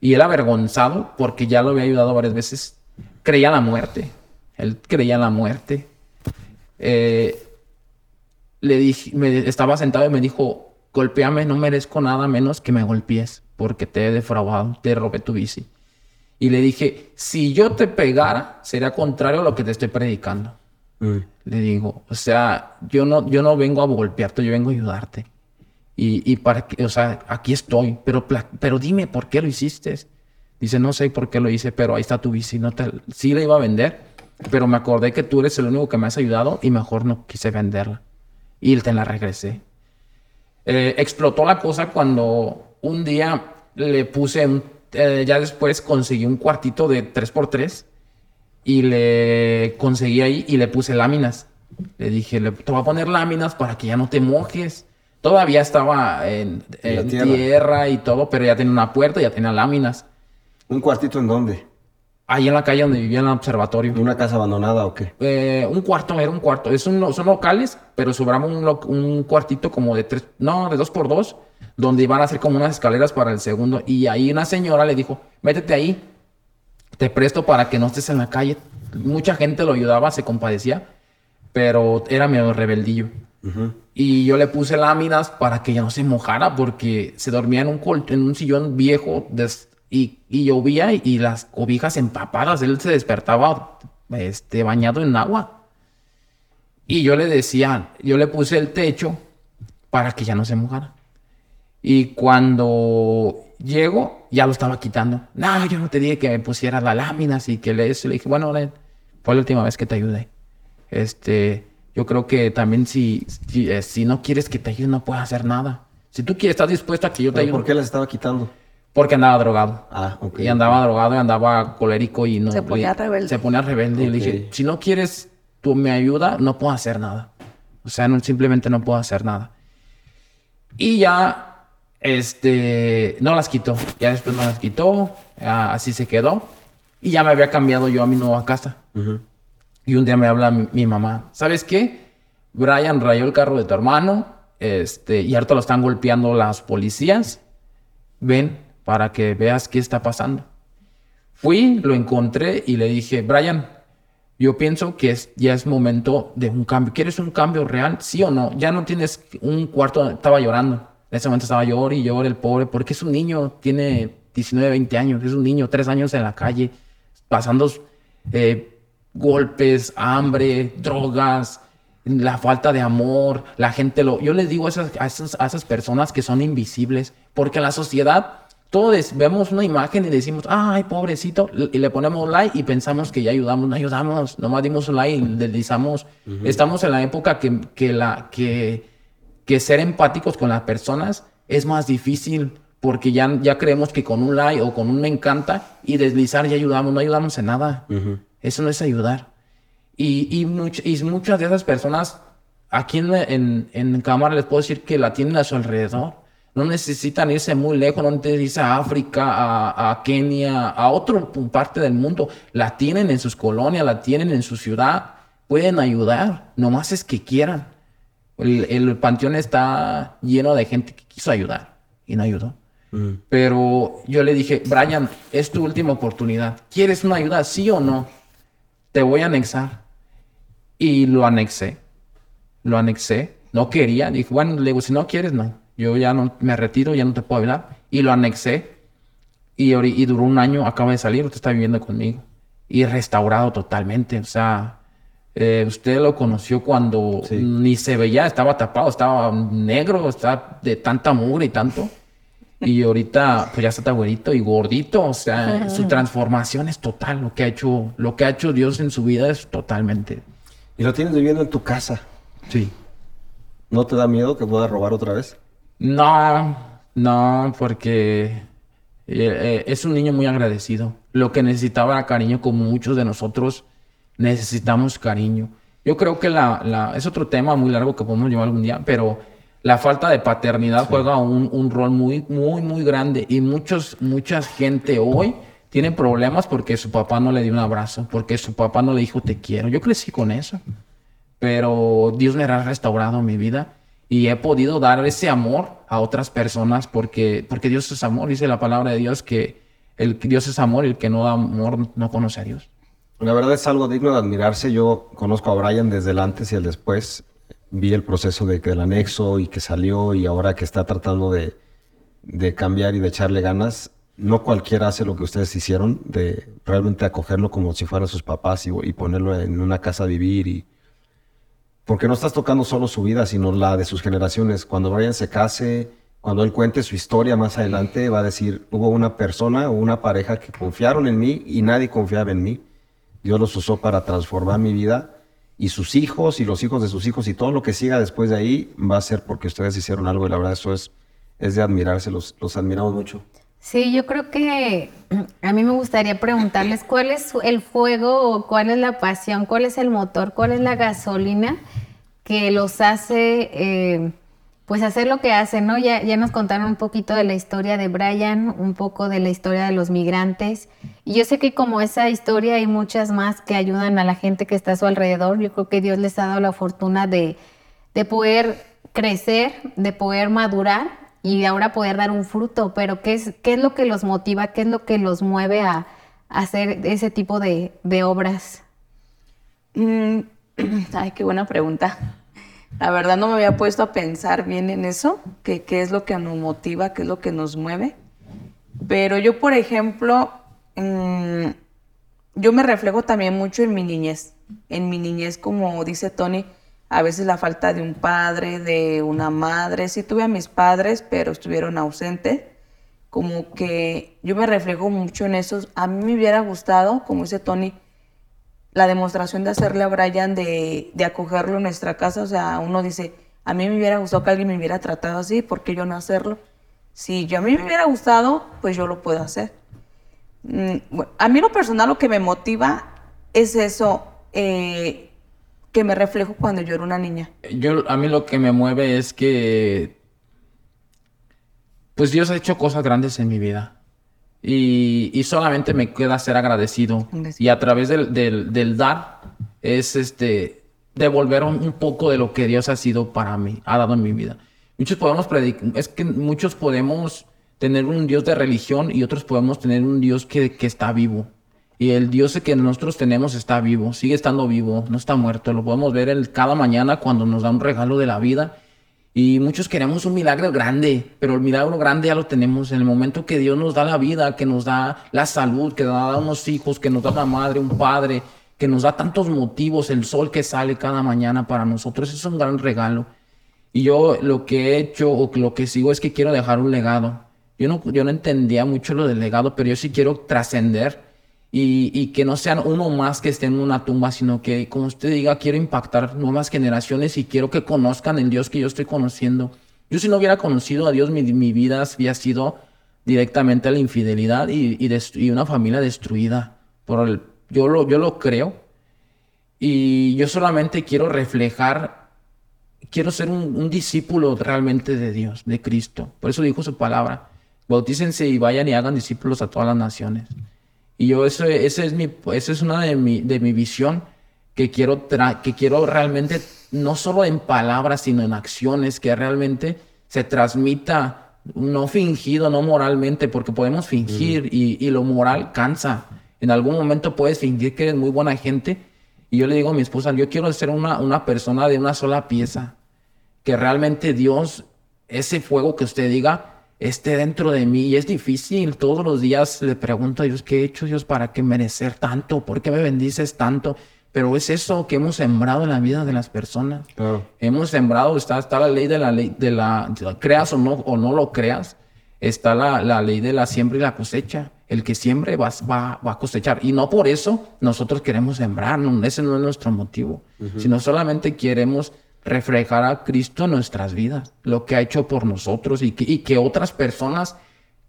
Y él avergonzado, porque ya lo había ayudado varias veces, creía en la muerte. Él creía en la muerte. Eh, le dije, me, estaba sentado y me dijo, golpéame, no merezco nada menos que me golpees, porque te he defraudado, te robé tu bici. Y le dije, si yo te pegara, sería contrario a lo que te estoy predicando. Le digo, o sea, yo no, yo no vengo a golpearte, yo vengo a ayudarte. Y, para que, o sea, aquí estoy, pero, pero dime por qué lo hiciste. Dice, no sé por qué lo hice, pero ahí está tu bici. No te, sí la iba a vender, pero me acordé que tú eres el único que me has ayudado y mejor no quise venderla. Y te la regresé. Eh, explotó la cosa cuando un día le puse, eh, ya después conseguí un cuartito de 3x3 y le conseguí ahí y le puse láminas. Le dije, le, te voy a poner láminas para que ya no te mojes. Todavía estaba en, En la en tierra. tierra. y todo, pero ya tenía una puerta, ya tenía láminas. ¿Un cuartito en dónde? Ahí en la calle donde vivía en el observatorio. ¿Una casa abandonada o qué? Eh, un cuarto, era un cuarto. Es un- son locales, pero un, lo- un cuartito como de tres, no, de dos por dos, donde iban a hacer como unas escaleras para el segundo. Y ahí una señora le dijo, métete ahí, te presto para que no estés en la calle. Mucha gente lo ayudaba, se compadecía, pero era medio rebeldillo. Y yo le puse láminas para que ya no se mojara, porque se dormía en un, col- en un sillón viejo y, y llovía y, las cobijas empapadas. Él se despertaba este, bañado en agua. Y yo le decía, yo le puse el techo para que ya no se mojara. Y cuando llego, ya lo estaba quitando. No, yo no te dije que me pusieras las láminas y que le. Le dije, bueno, fue la última vez que te ayudé. Este, yo creo que también si, si, eh, si no quieres que te ayude, no puedes hacer nada. Si tú quieres, estás dispuesto a que yo te ¿Pero ayude. ¿Por qué las estaba quitando? Porque andaba drogado. Ah, ok. Y andaba drogado y andaba colérico y no. Se ponía rebelde. Se ponía rebelde. Y le dije, si no quieres tú me ayuda, no puedo hacer nada. O sea, no, simplemente no puedo hacer nada. Y ya, este, no las quitó. Ya después no las quitó. así se quedó. Y ya me había cambiado yo a mi nueva casa. Y un día me habla mi, mamá, ¿sabes qué? Brian rayó el carro de tu hermano, este, y ahorita lo están golpeando las policías. Ven para que veas qué está pasando. Fui, lo encontré y le dije, Brian, yo pienso que ya es momento de un cambio. ¿Quieres un cambio real? ¿Sí o no? Ya no tienes un cuarto. Estaba llorando. En ese momento estaba llorando y llorando el pobre, porque es un niño, tiene 19, 20 años, es un niño, tres años en la calle, pasando eh, golpes, hambre, drogas, la falta de amor, la gente lo... Yo les digo a esas, a esas, a esas personas que son invisibles, porque en la sociedad todos vemos una imagen y decimos, ay, pobrecito, y le ponemos like y pensamos que ya ayudamos, no ayudamos, nomás dimos un like y deslizamos. Estamos en la época que, que, la, que, que ser empáticos con las personas es más difícil porque ya, ya creemos que con un like o con un me encanta y deslizar ya ayudamos, no ayudamos en nada. Eso no es ayudar. Y, y, much- y muchas de esas personas aquí en, en, en cámara les puedo decir que la tienen a su alrededor. No necesitan irse muy lejos, no necesitan irse a África, a, a Kenia, a otra parte del mundo. La tienen en sus colonias, la tienen en su ciudad. Pueden ayudar, nomás es que quieran. El, el panteón está lleno de gente que quiso ayudar y no ayudó. Pero yo le dije, Brian, es tu última oportunidad. ¿Quieres una ayuda, sí o no? Te voy a anexar. Y lo anexé. Lo anexé. No quería. Dije, bueno, le digo, si no quieres, no. Yo ya no me retiro, ya no te puedo ayudar. Y lo anexé. Y, duró un año, acaba de salir, usted está viviendo conmigo. Y restaurado totalmente. O sea, eh, usted lo conoció cuando Sí. ni se veía, estaba tapado, estaba negro, estaba de tanta mugre y tanto. Y ahorita, pues ya está güerito y gordito. O sea, su transformación es total. Lo que ha hecho, lo que ha hecho Dios en su vida es totalmente. Y lo tienes viviendo en tu casa. Sí. ¿No te da miedo que pueda robar otra vez? No, no, porque eh, eh, es un niño muy agradecido. Lo que necesitaba era cariño, como muchos de nosotros necesitamos cariño. Yo creo que la, la- es otro tema muy largo que podemos llevar algún día, pero la falta de paternidad juega un, un rol muy, muy, muy grande. Y muchos, mucha gente hoy tiene problemas porque su papá no le dio un abrazo, porque su papá no le dijo te quiero. Yo crecí con eso, pero Dios me ha restaurado mi vida y he podido dar ese amor a otras personas porque, porque Dios es amor. Dice la palabra de Dios que el Dios es amor y el que no da amor no conoce a Dios. La verdad es algo digno de admirarse. Yo conozco a Brian desde el antes y el después. Vi el proceso de que el anexo y que salió y ahora que está tratando de, de cambiar y de echarle ganas. No cualquiera hace lo que ustedes hicieron, de realmente acogerlo como si fueran sus papás y, y ponerlo en una casa a vivir. Y... Porque no estás tocando solo su vida, sino la de sus generaciones. Cuando Brian se case, cuando él cuente su historia más adelante, va a decir, hubo una persona o una pareja que confiaron en mí y nadie confiaba en mí Dios los usó para transformar mi vida y sus hijos y los hijos de sus hijos y todo lo que siga después de ahí va a ser porque ustedes hicieron algo y la verdad eso es, es de admirarse, los, los admiramos mucho. Sí, yo creo que a mí me gustaría preguntarles cuál es el fuego cuál es la pasión, cuál es el motor, cuál es la gasolina que los hace eh, pues hacer lo que hacen, ¿no? Ya, ya nos contaron un poquito de la historia de Brian, un poco de la historia de los migrantes. Y yo sé que como esa historia hay muchas más que ayudan a la gente que está a su alrededor. Yo creo que Dios les ha dado la fortuna de, de poder crecer, de poder madurar y ahora poder dar un fruto. Pero ¿qué es, qué es lo que los motiva? ¿Qué es lo que los mueve a, hacer ese tipo de, de obras? Mm, ay, qué buena pregunta. La verdad no me había puesto a pensar bien en eso, qué es lo que nos motiva, qué es lo que nos mueve. Pero yo, por ejemplo, mm, yo me reflejo también mucho en mi niñez. En mi niñez, como dice Tony, a veces la falta de un padre, de una madre. Sí tuve a mis padres, pero estuvieron ausentes. Como que yo me reflejo mucho en eso. A mí me hubiera gustado, como dice Tony, la demostración de hacerle a Brian de, de, acogerlo en nuestra casa. O sea, uno dice, a mí me hubiera gustado que alguien me hubiera tratado así, ¿por qué yo no hacerlo? Si yo a mí me hubiera gustado, pues yo lo puedo hacer. Mm, a mí lo personal lo que me motiva es eso, eh, que me reflejo cuando yo era una niña. Yo, a mí lo que me mueve es que, pues Dios ha hecho cosas grandes en mi vida. Y, solamente me queda ser agradecido. Y a través del, del, dar es este devolver un, poco de lo que Dios ha sido para mí, ha dado en mi vida. Muchos podemos predicar, es que muchos podemos tener un Dios de religión y otros podemos tener un Dios que, que está vivo. Y el Dios que nosotros tenemos está vivo, sigue estando vivo, no está muerto. Lo podemos ver el, cada mañana cuando nos da un regalo de la vida y muchos queremos un milagro grande, pero el milagro grande ya lo tenemos en el momento que Dios nos da la vida, que nos da la salud, que nos da unos hijos, que nos da una madre, un padre, que nos da tantos motivos, el sol que sale cada mañana para nosotros, es un gran regalo. Y yo lo que he hecho o lo que sigo es que quiero dejar un legado. Yo no, yo no entendía mucho lo del legado, pero yo sí quiero trascender y, que no sean uno más que esté en una tumba, sino que, como usted diga, quiero impactar nuevas generaciones y quiero que conozcan el Dios que yo estoy conociendo. Yo si no hubiera conocido a Dios, mi, vida había sido directamente a la infidelidad y, y, una familia destruida. Por el, yo, lo, yo lo creo y yo solamente quiero reflejar, quiero ser un, un discípulo realmente de Dios, de Cristo. Por eso dijo su palabra, bautícense y vayan y hagan discípulos a todas las naciones. Y yo, eso, ese es mi, esa es una de mi, de mi visión que quiero, que quiero realmente, no solo en palabras, sino en acciones, que realmente se transmita, no fingido, no moralmente, porque podemos fingir y, y, lo moral cansa. En algún momento puedes fingir que eres muy buena gente. Y yo le digo a mi esposa, yo quiero ser una, una persona de una sola pieza. Que realmente Dios, ese fuego que usted diga, esté dentro de mí. Y es difícil. Todos los días le pregunto a Dios, ¿qué he hecho Dios para que merecer tanto? ¿Por qué me bendices tanto? Pero es eso que hemos sembrado en la vida de las personas. Hemos sembrado, está, está la ley de la ley, de la, creas o no, o no lo creas, está la, la ley de la siembra y la cosecha. El que siembre va, va, va, a cosechar. Y no por eso nosotros queremos sembrar, no, ese no es nuestro motivo, sino solamente queremos reflejar a Cristo en nuestras vidas, lo que ha hecho por nosotros y que, y que otras personas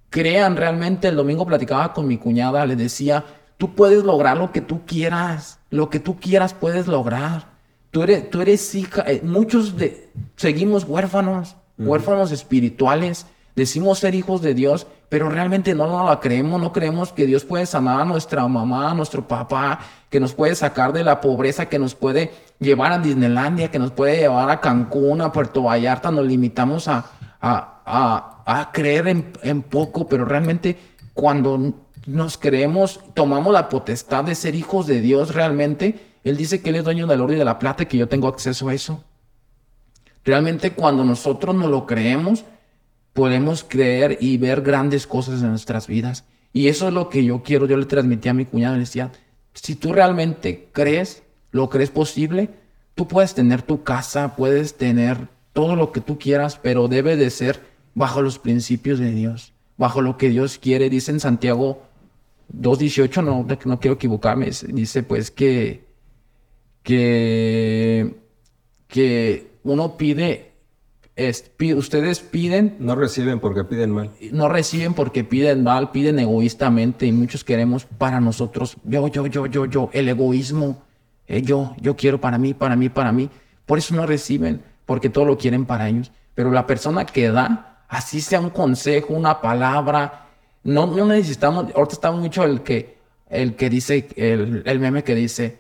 crean realmente. El domingo platicaba con mi cuñada, le decía, tú puedes lograr lo que tú quieras, lo que tú quieras puedes lograr. Tú eres, tú eres hija, eh, muchos de, seguimos huérfanos, huérfanos espirituales, decimos ser hijos de Dios, pero realmente no nos la creemos, no creemos que Dios puede sanar a nuestra mamá, a nuestro papá, que nos puede sacar de la pobreza, que nos puede llevar a Disneylandia, que nos puede llevar a Cancún, a Puerto Vallarta, nos limitamos a, a, a, creer en, en poco, pero realmente cuando nos creemos, tomamos la potestad de ser hijos de Dios realmente, Él dice que Él es dueño del oro y de la plata y que yo tengo acceso a eso. Realmente cuando nosotros no lo creemos, podemos creer y ver grandes cosas en nuestras vidas. Y eso es lo que yo quiero, yo le transmití a mi cuñado, le decía, si tú realmente crees, lo crees posible, tú puedes tener tu casa, puedes tener todo lo que tú quieras, pero debe de ser bajo los principios de Dios, bajo lo que Dios quiere. Dice en Santiago 2.18, no, no quiero equivocarme, dice pues que, que, que uno pide, ustedes piden... No reciben porque piden mal. No reciben porque piden mal, piden egoístamente y muchos queremos para nosotros, yo, yo, yo, yo, yo, el egoísmo, eh, yo, yo quiero para mí, para mí, para mí. Por eso no reciben, porque todo lo quieren para ellos. Pero la persona que da, así sea un consejo, una palabra, no, no necesitamos, ahorita está mucho el que, el que dice, el, el meme que dice,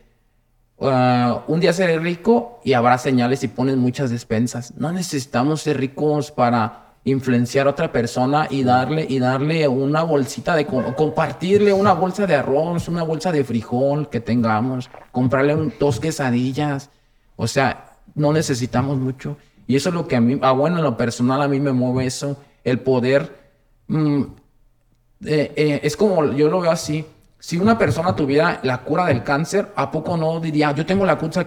ah, un día seré rico y habrá señales y pones muchas despensas. No necesitamos ser ricos para influenciar a otra persona y darle, y darle una bolsita de, compartirle una bolsa de arroz, una bolsa de frijol que tengamos, comprarle dos quesadillas. O sea, no necesitamos mucho. Y eso es lo que a mí, ah, bueno, en lo personal a mí me mueve eso, el poder mm, eh, eh, es como, yo lo veo así, si una persona tuviera la cura del cáncer, ¿a poco no diría, yo tengo la cura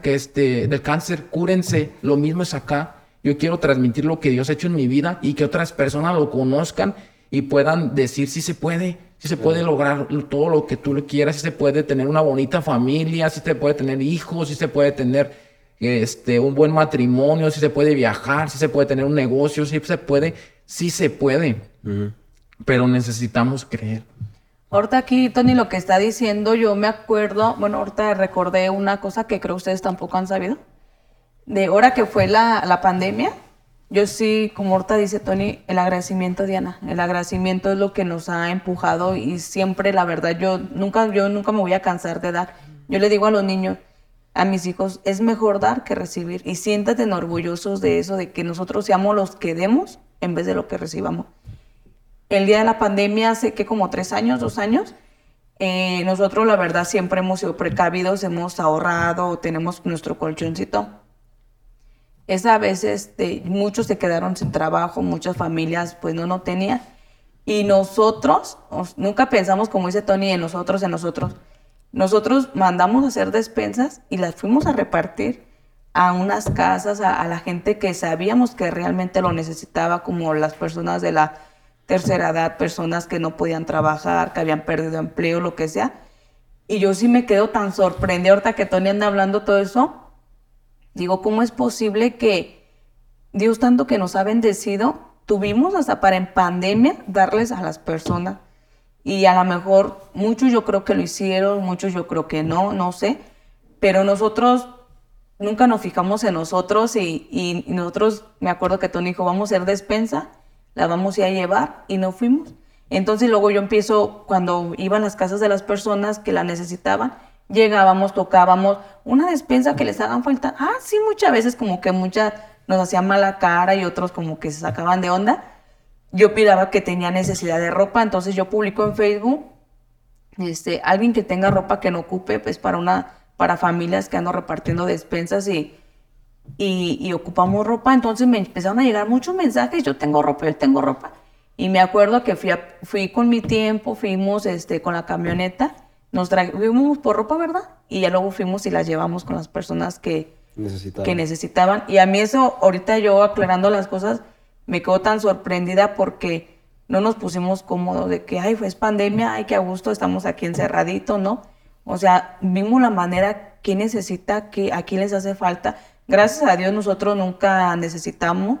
que este, del cáncer, cúrense, lo mismo es acá? Yo quiero transmitir lo que Dios ha hecho en mi vida y que otras personas lo conozcan y puedan decir si se puede, si se puede lograr todo lo que tú quieras, si se puede tener una bonita familia, si se puede tener hijos, si se puede tener este, un buen matrimonio, si se puede viajar, si se puede tener un negocio, si se puede, si se puede pero necesitamos creer. Ahorita aquí, Tony, lo que está diciendo, yo me acuerdo, bueno, ahorita recordé una cosa que creo ustedes tampoco han sabido. De ahora que fue la, la pandemia, yo sí, como ahorita dice Tony, el agradecimiento, Diana, el agradecimiento es lo que nos ha empujado y siempre, la verdad, yo nunca, yo nunca me voy a cansar de dar. Yo le digo a los niños, a mis hijos, es mejor dar que recibir y siéntate orgullosos de eso, de que nosotros seamos los que demos en vez de lo que recibamos el día de la pandemia, hace que como tres años, dos años, eh, nosotros la verdad siempre hemos sido precavidos, hemos ahorrado, tenemos nuestro colchoncito. Esa vez este, muchos se quedaron sin trabajo, muchas familias pues no no tenían. Y nosotros, nunca pensamos, como dice Tony, en nosotros, en nosotros. Nosotros mandamos a hacer despensas y las fuimos a repartir a unas casas, a la gente que sabíamos que realmente lo necesitaba, como las personas de la tercera edad, personas que no podían trabajar, que habían perdido empleo, lo que sea. Y yo sí me quedo tan sorprendida ahorita que Tony anda hablando todo eso. Digo, ¿cómo es posible que Dios tanto que nos ha bendecido, tuvimos hasta para en pandemia darles a las personas? Y a lo mejor muchos yo creo que lo hicieron, muchos yo creo que no, no sé. Pero nosotros nunca nos fijamos en nosotros y, y nosotros, me acuerdo que Tony dijo, vamos a hacer despensa la vamos a llevar y no fuimos. Entonces luego yo empiezo, cuando iban las casas de las personas que la necesitaban, llegábamos, tocábamos, una despensa que les hagan falta. Ah, sí, muchas veces como que muchas nos hacían mala cara y otros como que se sacaban de onda. Yo pidaba que tenía necesidad de ropa, entonces yo publico en Facebook, este, alguien que tenga ropa que no ocupe, pues para una, para familias que ando repartiendo despensas y y, ocupamos ropa, entonces me empezaron a llegar muchos mensajes, yo tengo ropa, yo tengo ropa. Y me acuerdo que fui, fui con mi tiempo, fuimos este, con la camioneta, nos fuimos por ropa, ¿verdad? Y ya luego fuimos y las llevamos con las personas que necesitaban. que necesitaban. Y a mí eso, ahorita yo aclarando las cosas, me quedo tan sorprendida porque no nos pusimos cómodos de que, ay, fue pandemia, ay, qué a gusto, estamos aquí encerraditos, ¿no? O sea, vimos la manera que necesita, que a quién les hace falta Gracias a Dios nosotros nunca necesitamos,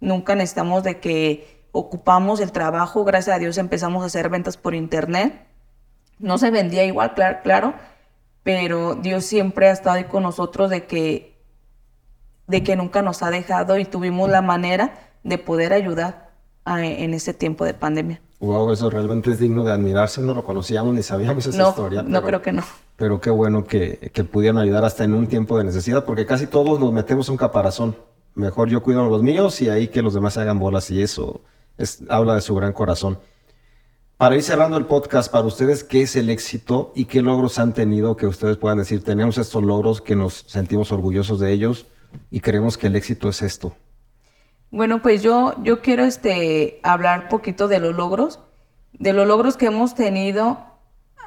nunca necesitamos de que ocupamos el trabajo. Gracias a Dios empezamos a hacer ventas por internet. No se vendía igual, claro, claro, pero Dios siempre ha estado ahí con nosotros de que, de que nunca nos ha dejado y tuvimos la manera de poder ayudar. en este tiempo de pandemia. Wow, eso realmente es digno de admirarse. No lo conocíamos ni sabíamos esa No, historia. no pero- creo que no. Pero qué bueno que, que pudieran ayudar hasta en un tiempo de necesidad, porque casi todos nos metemos un caparazón. Mejor yo cuido a los míos y ahí que los demás se hagan bolas y eso es, habla de su gran corazón. Para ir cerrando el podcast, para ustedes, ¿qué es el éxito y qué logros han tenido que ustedes puedan decir, tenemos estos logros que nos sentimos orgullosos de ellos y creemos que el éxito es esto? Bueno, pues yo, yo quiero este, hablar poquito de los logros, de los logros que hemos tenido.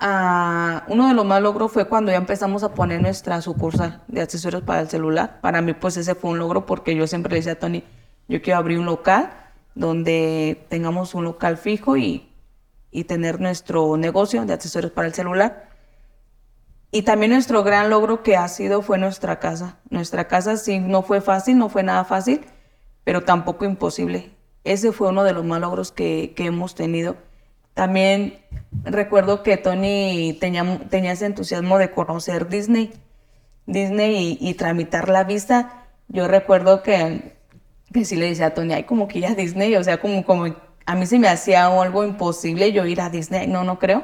Ah, uno de los más logros fue cuando ya empezamos a poner nuestra sucursal de accesorios para el celular. Para mí, pues ese fue un logro porque yo siempre le decía a Tony, yo quiero abrir un local donde tengamos un local fijo y, y tener nuestro negocio de accesorios para el celular. Y también nuestro gran logro que ha sido fue nuestra casa. Nuestra casa sí no fue fácil, no fue nada fácil, pero tampoco imposible. Ese fue uno de los más logros que, que hemos tenido. También recuerdo que Tony tenía, tenía ese entusiasmo de conocer Disney, Disney y, y tramitar la visa. Yo recuerdo que, que sí le decía a Tony, ay, como que ir a Disney, o sea, como, como a mí se me hacía algo imposible yo ir a Disney, no, no creo.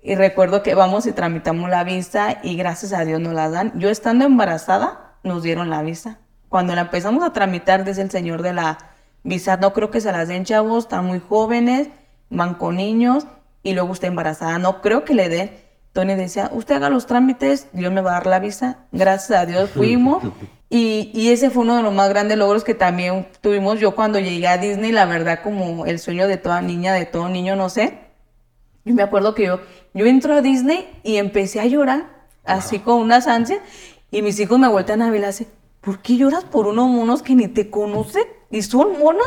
Y recuerdo que vamos y tramitamos la visa y gracias a Dios nos la dan. Yo estando embarazada, nos dieron la visa. Cuando la empezamos a tramitar, dice el señor de la visa, no creo que se las den chavos, están muy jóvenes, van con niños y luego está embarazada, no creo que le den. Tony decía, usted haga los trámites, Dios me va a dar la visa. Gracias a Dios fuimos. Y, y ese fue uno de los más grandes logros que también tuvimos yo cuando llegué a Disney, la verdad como el sueño de toda niña, de todo niño, no sé. Yo me acuerdo que yo, yo entro a Disney y empecé a llorar, así con unas ansias, y mis hijos me vueltan a ver así, ¿por qué lloras por unos monos que ni te conocen y son monos?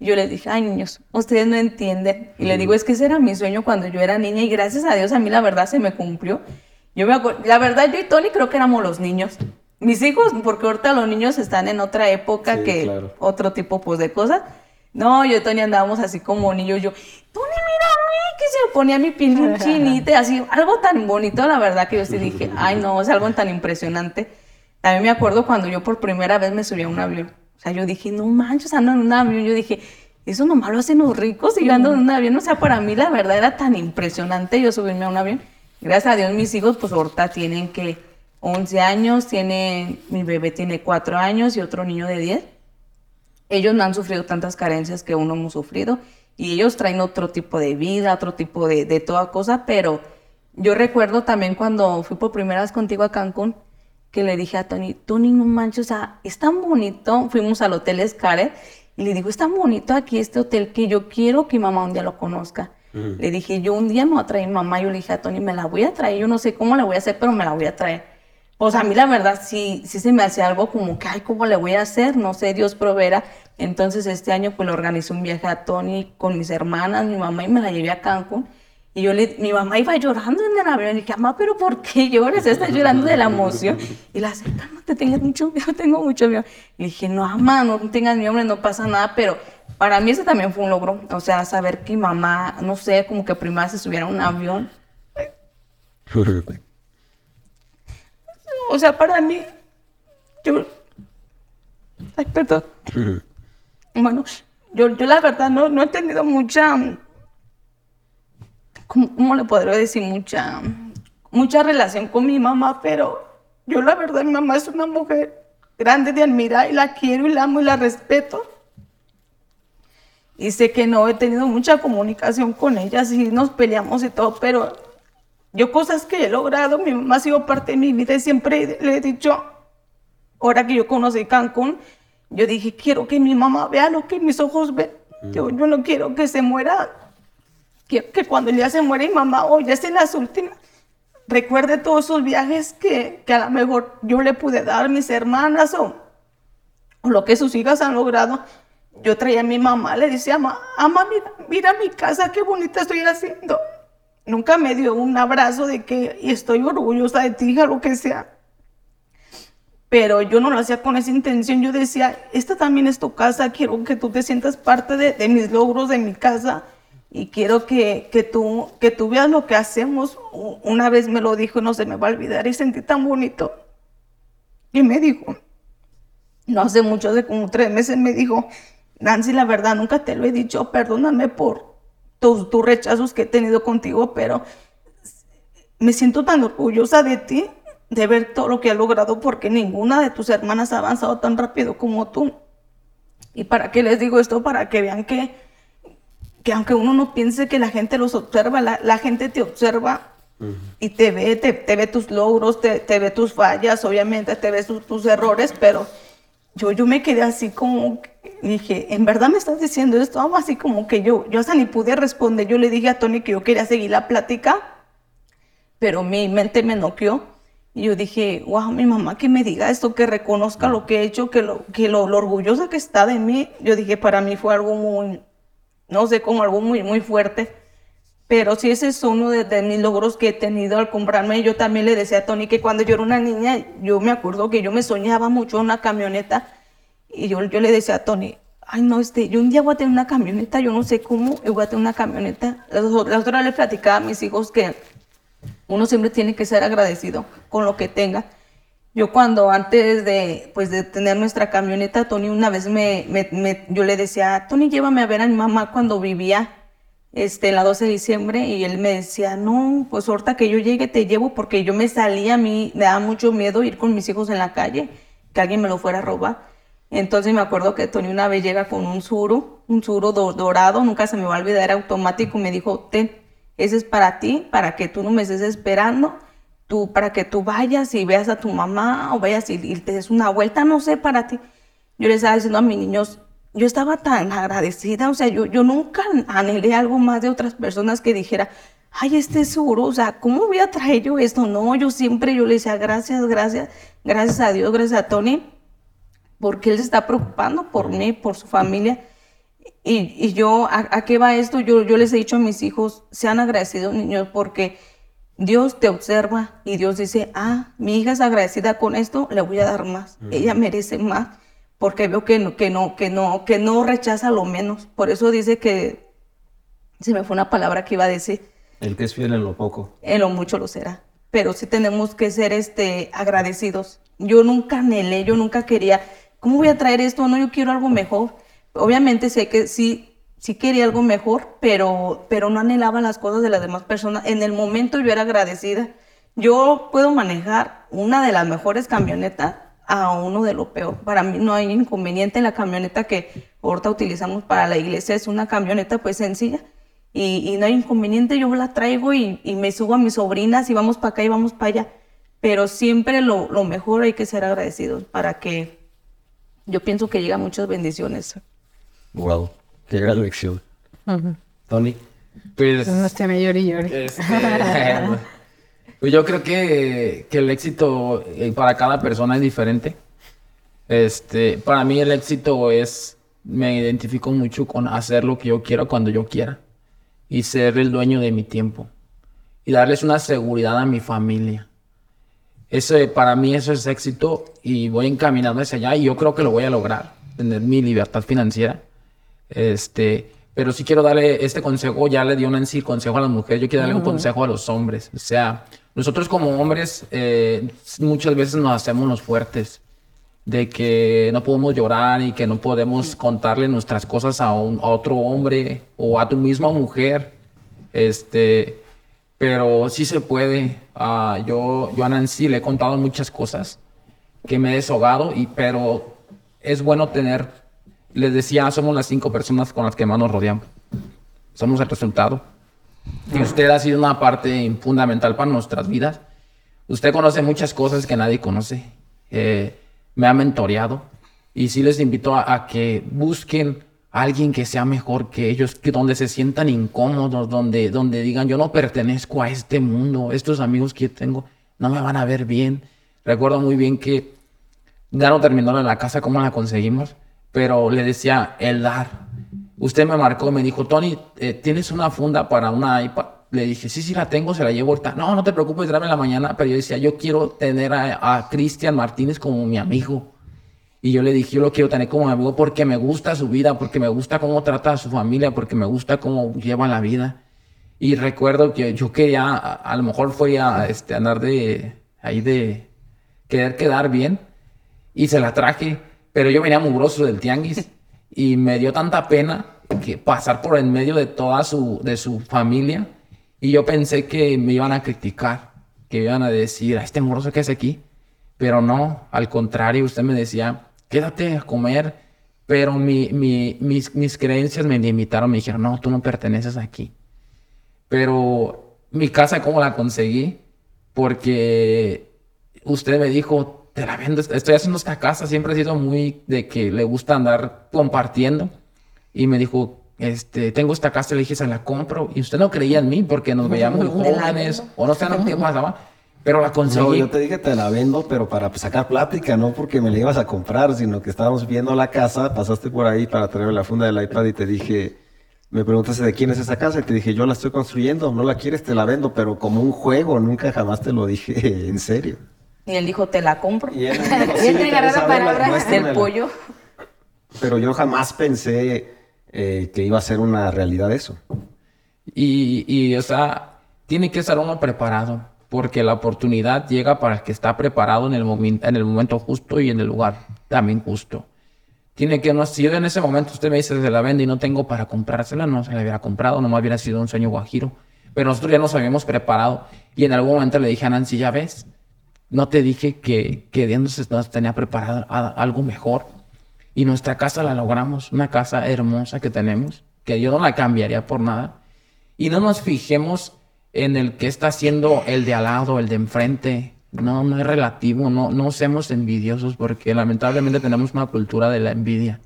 Yo les dije, ay niños, ustedes no entienden. Y les digo, es que ese era mi sueño cuando yo era niña y gracias a Dios a mí la verdad se me cumplió. Yo me acuerdo, la verdad yo y Tony creo que éramos los niños. Mis hijos, porque ahorita los niños están en otra época Sí, que claro. otro tipo pues de cosas. No, yo y Tony andábamos así como niños, yo, Tony, mira, que se ponía mi piel chinita, así, algo tan bonito, la verdad, que yo sí dije, ay, no, es algo tan impresionante. También me acuerdo cuando yo por primera vez me subí a un avión. O sea, yo dije, no manches, ando en un avión. Yo dije, eso nomás lo hacen los ricos y yo ando en un avión. O sea, para mí la verdad era tan impresionante yo subirme a un avión. Gracias a Dios mis hijos, pues ahorita tienen que 11 años, tienen, mi bebé tiene 4 años y otro niño de 10 ellos no han sufrido tantas carencias que uno hemos sufrido y ellos traen otro tipo de vida, otro tipo de, de toda cosa, pero yo recuerdo también cuando fui por primera vez contigo a Cancún, que le dije a Tony, Tony, no manches, o sea, es tan bonito, fuimos al Hotel Scarlet y le digo, es tan bonito aquí este hotel que yo quiero que mi mamá un día lo conozca. Le dije, yo un día me voy a traer mamá, yo le dije a Tony, me la voy a traer, yo no sé cómo la voy a hacer, pero me la voy a traer. Pues a mí la verdad sí, sí se me hacía algo como que, ay, ¿cómo le voy a hacer? No sé, Dios proveerá. Entonces este año pues le organizé un viaje a Tony con mis hermanas, mi mamá y me la llevé a Cancún. Y yo le, mi mamá iba llorando en el avión y dije, mamá, pero ¿por qué lloras? Estás llorando de la emoción. Y la señora, no te tengas mucho miedo, tengo mucho miedo. Y dije, no, mamá, no tengas miedo, hombre, no pasa nada. Pero para mí ese también fue un logro. O sea, saber que mi mamá, no sé, como que primero se subiera a un avión. O sea, para mí, yo... Ay, perdón. Bueno, yo, yo la verdad no, no he tenido mucha... ¿Cómo, cómo le podría decir? Mucha, mucha relación con mi mamá, pero yo la verdad, mi mamá es una mujer grande de admirar y la quiero y la amo y la respeto. Y sé que no he tenido mucha comunicación con ella, sí nos peleamos y todo, pero yo cosas que he logrado, mi mamá ha sido parte de mi vida y siempre le he dicho, ahora que yo conocí Cancún, yo dije, quiero que mi mamá vea lo que mis ojos ven. Yo, yo no quiero que se muera. Que cuando ella se muera mi mamá, o ya en las últimas, recuerde todos esos viajes que, que a lo mejor yo le pude dar a mis hermanas o, o lo que sus hijas han logrado. Yo traía a mi mamá, le decía, mamá, mira, mira mi casa, qué bonita estoy haciendo. Nunca me dio un abrazo de que estoy orgullosa de ti, hija, lo que sea. Pero yo no lo hacía con esa intención. Yo decía, esta también es tu casa, quiero que tú te sientas parte de, de mis logros, de mi casa. Y quiero que, que, tú, que tú veas lo que hacemos. Una vez me lo dijo, no se me va a olvidar, y sentí tan bonito. Y me dijo, no hace mucho, hace como tres meses, me dijo, Nancy, la verdad, nunca te lo he dicho, perdóname por tus, tus rechazos que he tenido contigo, pero me siento tan orgullosa de ti, de ver todo lo que has logrado, porque ninguna de tus hermanas ha avanzado tan rápido como tú. ¿Y para qué les digo esto? Para que vean que, que aunque uno no piense que la gente los observa, la, la gente te observa y te ve, te, te ve tus logros, te, te, ve tus fallas, obviamente te ve tus, tus errores, pero yo, yo me quedé así como, dije, ¿en verdad me estás diciendo esto? Algo así como que yo, yo hasta ni pude responder. Yo le dije a Tony que yo quería seguir la plática, pero mi mente me noqueó. Y yo dije, wow, mi mamá que me diga esto, que reconozca lo que he hecho, que lo, que lo, lo orgullosa que está de mí. Yo dije, para mí fue algo muy, no sé, como algo muy, muy fuerte. Pero sí, ese es uno de, de, mis logros que he tenido al comprarme. Yo también le decía a Tony que cuando yo era una niña, yo me acuerdo que yo me soñaba mucho una camioneta. Y yo, yo le decía a Tony, ay, no, este, yo un día voy a tener una camioneta, yo no sé cómo, yo voy a tener una camioneta. La, la otra le platicaba a mis hijos que uno siempre tiene que ser agradecido con lo que tenga. Yo cuando antes de, pues, de tener nuestra camioneta, Tony una vez me, yo le decía, Tony, llévame a ver a mi mamá cuando vivía este, la 12 de diciembre y él me decía, no, pues ahorita que yo llegue te llevo porque yo me salía, a mí me daba mucho miedo ir con mis hijos en la calle, que alguien me lo fuera a robar. Entonces me acuerdo que Tony una vez llega con un suro, un suro do dorado, nunca se me va a olvidar, era automático, me dijo, ten, ese es para ti, para que tú no me estés esperando, tú, para que tú vayas y veas a tu mamá o vayas y, te des una vuelta, no sé, para ti. Yo le estaba diciendo a mis niños, yo estaba tan agradecida, o sea, yo, yo nunca anhelé algo más de otras personas que dijera, ay, este seguro, o sea, ¿cómo voy a traer yo esto? No, yo siempre, yo le decía, gracias, gracias, gracias a Dios, gracias a Tony, porque él se está preocupando por mí, por su familia. Y, y yo, ¿a, ¿a, qué va esto? Yo, yo les he dicho a mis hijos, sean agradecidos, niños, porque Dios te observa y Dios dice, ah, mi hija es agradecida con esto, le voy a dar más, -huh. ella merece más porque veo que no, que no, que no, que no rechaza lo menos. Por eso dice que, se me fue una palabra que iba a decir. El que es fiel en lo poco. En lo mucho lo será. Pero sí tenemos que ser este, agradecidos. Yo nunca anhelé, yo nunca quería, ¿cómo voy a traer esto? No, yo quiero algo mejor. Obviamente sé que sí, sí quería algo mejor, pero, pero no anhelaba las cosas de las demás personas. En el momento yo era agradecida. Yo puedo manejar una de las mejores camionetas a uno de lo peor. Para mí no hay inconveniente en la camioneta que ahorita utilizamos para la iglesia, es una camioneta pues sencilla y, y no hay inconveniente, yo la traigo y, y, me subo a mis sobrinas y vamos para acá y vamos para allá. Pero siempre lo, lo, mejor hay que ser agradecidos para que yo pienso que llegan muchas bendiciones. Wow, qué gran lección. Uh -huh. Tony. Pues, no esté mayor y llore. Este, Pues yo creo que, que, el éxito eh, para cada persona es diferente. Este, para mí el éxito es, me identifico mucho con hacer lo que yo quiero cuando yo quiera y ser el dueño de mi tiempo y darles una seguridad a mi familia. Eso, para mí eso es éxito y voy encaminando hacia allá y yo creo que lo voy a lograr, tener mi libertad financiera. Este, pero sí quiero darle este consejo, ya le dio Nancy consejo a las mujeres, yo quiero darle uh -huh. un consejo a los hombres. O sea, nosotros como hombres eh, muchas veces nos hacemos los fuertes de que no podemos llorar y que no podemos contarle nuestras cosas a, un, a otro hombre o a tu misma mujer. Este, pero sí se puede. Uh, yo, yo a Nancy le he contado muchas cosas que me he deshogado, y, pero es bueno tener, les decía, somos las cinco personas con las que más nos rodeamos. Somos el resultado. Y usted ha sido una parte fundamental para nuestras vidas. Usted conoce muchas cosas que nadie conoce. Eh, me ha mentoreado. Y sí les invito a, a, que busquen a alguien que sea mejor que ellos, que donde se sientan incómodos, donde, donde digan, yo no pertenezco a este mundo, estos amigos que tengo no me van a ver bien. Recuerdo muy bien que ya no terminó la casa, cómo la conseguimos, pero le decía, el dar usted me marcó, me dijo, Tony, eh, ¿tienes una funda para una iPad? Le dije, sí, sí la tengo, se la llevo ahorita. No, no te preocupes, tráeme la mañana. Pero yo decía, yo quiero tener a, a Cristian Martínez como mi amigo. Y yo le dije, yo lo quiero tener como mi amigo porque me gusta su vida, porque me gusta cómo trata a su familia, porque me gusta cómo lleva la vida. Y recuerdo que yo quería, a, a lo mejor fue a este, andar de ahí de querer quedar bien. Y se la traje, pero yo venía mugroso del tianguis. y me dio tanta pena que pasar por en medio de toda su, de su familia y yo pensé que me iban a criticar, que iban a decir, a este moroso que es aquí, pero no, al contrario, usted me decía, quédate a comer, pero mi, mi, mis, mis creencias me limitaron, me dijeron, no, tú no perteneces aquí. Pero mi casa, ¿cómo la conseguí? Porque usted me dijo, te la vendo, estoy haciendo esta casa, siempre he sido muy de que le gusta andar compartiendo. Y me dijo, este, tengo esta casa, le dije, se la compro. Y usted no creía en mí porque nos veíamos muy jóvenes, o no sé qué pasaba. Pero la conseguí. No, yo te dije te la vendo, pero para sacar plática, no porque me la ibas a comprar, sino que estábamos viendo la casa, pasaste por ahí para traerme la funda del iPad y te dije, me preguntaste de quién es esa casa y te dije, yo la estoy construyendo, no la quieres, te la vendo, pero como un juego, nunca jamás te lo dije en serio. Y él dijo, te la compro. Y él, dijo, del pollo. Pero yo jamás pensé eh, que iba a ser una realidad eso. Y, y, o sea, tiene que estar uno preparado porque la oportunidad llega para el que está preparado en el, en el momento justo y en el lugar también justo. Tiene que, no, si yo en ese momento usted me dice se la vende y no tengo para comprársela, no se la hubiera comprado, nomás hubiera sido un sueño guajiro. Pero nosotros ya nos habíamos preparado y en algún momento le dije a Nancy, ya ves, no te dije que, que Dios nos tenía preparado algo mejor. Y nuestra casa la logramos, una casa hermosa que tenemos, que yo no la cambiaría por nada. Y no nos fijemos en el que está haciendo el de al lado, el de enfrente. No, no es relativo, no, no seamos envidiosos porque lamentablemente tenemos una cultura de la envidia,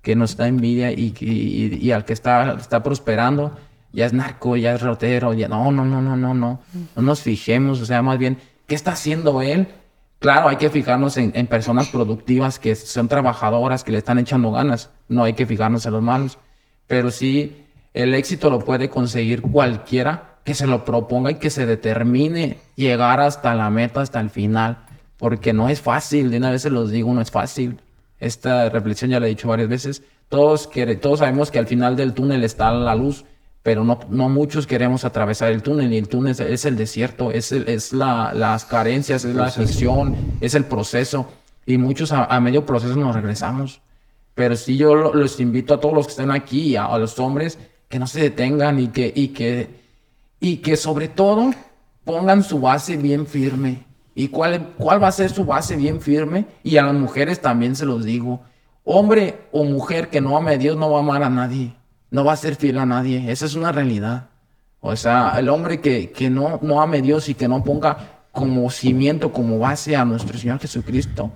que nos da envidia y, y, al que está, está prosperando ya es narco, ya es rotero, ya no, no, no, no, no, no, no nos fijemos, o sea, más bien, ¿qué está haciendo él? Claro, hay que fijarnos en, personas productivas que son trabajadoras, que le están echando ganas, no hay que fijarnos en los malos, pero sí, el éxito lo puede conseguir cualquiera que se lo proponga y que se determine llegar hasta la meta, hasta el final, porque no es fácil, de una vez se los digo, no es fácil. Esta reflexión ya la he dicho varias veces, todos, todos sabemos que al final del túnel está la luz, pero no, no muchos queremos atravesar el túnel y el túnel es, el desierto, es, es la, las carencias, es la gestión, es el proceso y muchos a, medio proceso nos regresamos. Pero sí yo los invito a todos los que estén aquí, a, a los hombres, que no se detengan y que, y que y que sobre todo pongan su base bien firme. ¿Y cuál, cuál va a ser su base bien firme? Y a las mujeres también se los digo. Hombre o mujer que no ame a Dios no va a amar a nadie. No va a ser fiel a nadie. Esa es una realidad. O sea, el hombre que, que no, no ame a Dios y que no ponga como cimiento, como base a nuestro Señor Jesucristo,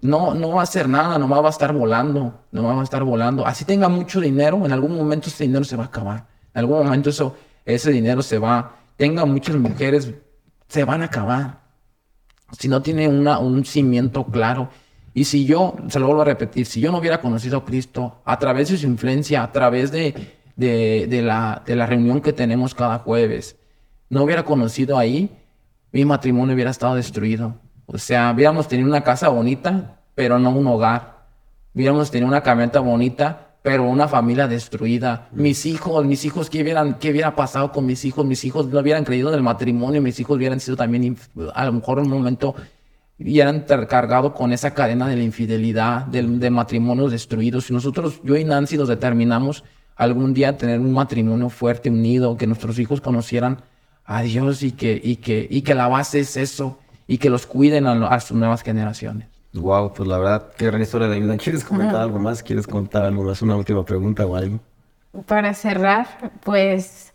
no, no va a hacer nada, no va a estar volando, no va a estar volando. Así tenga mucho dinero, en algún momento ese dinero se va a acabar. En algún momento eso, ese dinero se va, tenga muchas mujeres, se van a acabar. Si no tiene una, un cimiento claro. Y si yo, se lo vuelvo a repetir, si yo no hubiera conocido a Cristo a través de su influencia, a través de, de, la, de la reunión que tenemos cada jueves, no hubiera conocido ahí, mi matrimonio hubiera estado destruido. O sea, hubiéramos tenido una casa bonita, pero no un hogar. Hubiéramos tenido una camioneta bonita, pero una familia destruida. Mis hijos, mis hijos, ¿qué, hubieran, ¿qué hubiera pasado con mis hijos? Mis hijos no hubieran creído en el matrimonio, mis hijos hubieran sido también, a lo mejor en un momento, hubieran cargado con esa cadena de la infidelidad, de, matrimonios destruidos. Si nosotros, yo y Nancy, nos determinamos algún día tener un matrimonio fuerte, unido, que nuestros hijos conocieran a Dios y que, y que, y que la base es eso, y que los cuiden a sus nuevas generaciones. Wow, pues la verdad, qué gran historia de vida. ¿Quieres comentar algo más? ¿Quieres contar algo más? Una última pregunta o algo. Para cerrar, pues,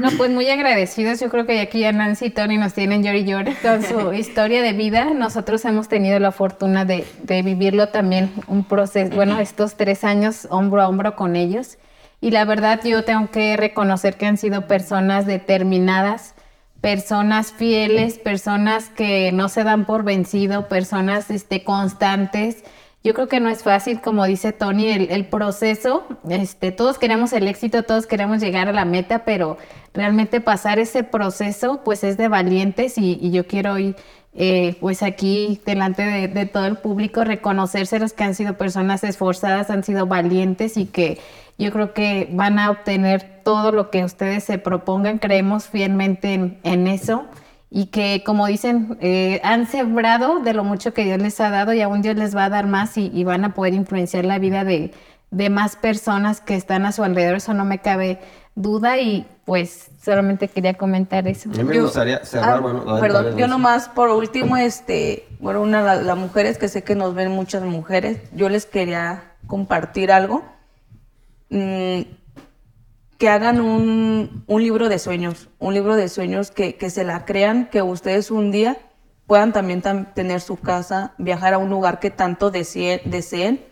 no, pues muy agradecidos. Yo creo que aquí ya Nancy y Tony nos tienen llori y con su historia de vida. Nosotros hemos tenido la fortuna de, de vivirlo también un proceso, bueno, estos tres años hombro a hombro con ellos. Y la verdad, yo tengo que reconocer que han sido personas determinadas personas fieles, personas que no se dan por vencido, personas este, constantes. Yo creo que no es fácil, como dice Tony, el, proceso. Este, todos queremos el éxito, todos queremos llegar a la meta, pero realmente pasar ese proceso, pues es de valientes y, yo quiero hoy, eh, pues aquí delante de, de, todo el público, reconocérselos que han sido personas esforzadas, han sido valientes y que yo creo que van a obtener todo lo que ustedes se propongan. Creemos fielmente en, eso y que, como dicen, eh, han sembrado de lo mucho que Dios les ha dado y aún Dios les va a dar más y, van a poder influenciar la vida de, de más personas que están a su alrededor, eso no me cabe duda y pues solamente quería comentar eso. A mí me Yo- gustaría cerrar, ah, bueno, perdón, yo nomás por último, este, bueno, una la- las mujeres que sé que nos ven muchas mujeres, yo les quería compartir algo, mm, que hagan un, un libro de sueños, un libro de sueños que, que se la crean, que ustedes un día puedan también tam- tener su casa, viajar a un lugar que tanto deseen, deseen.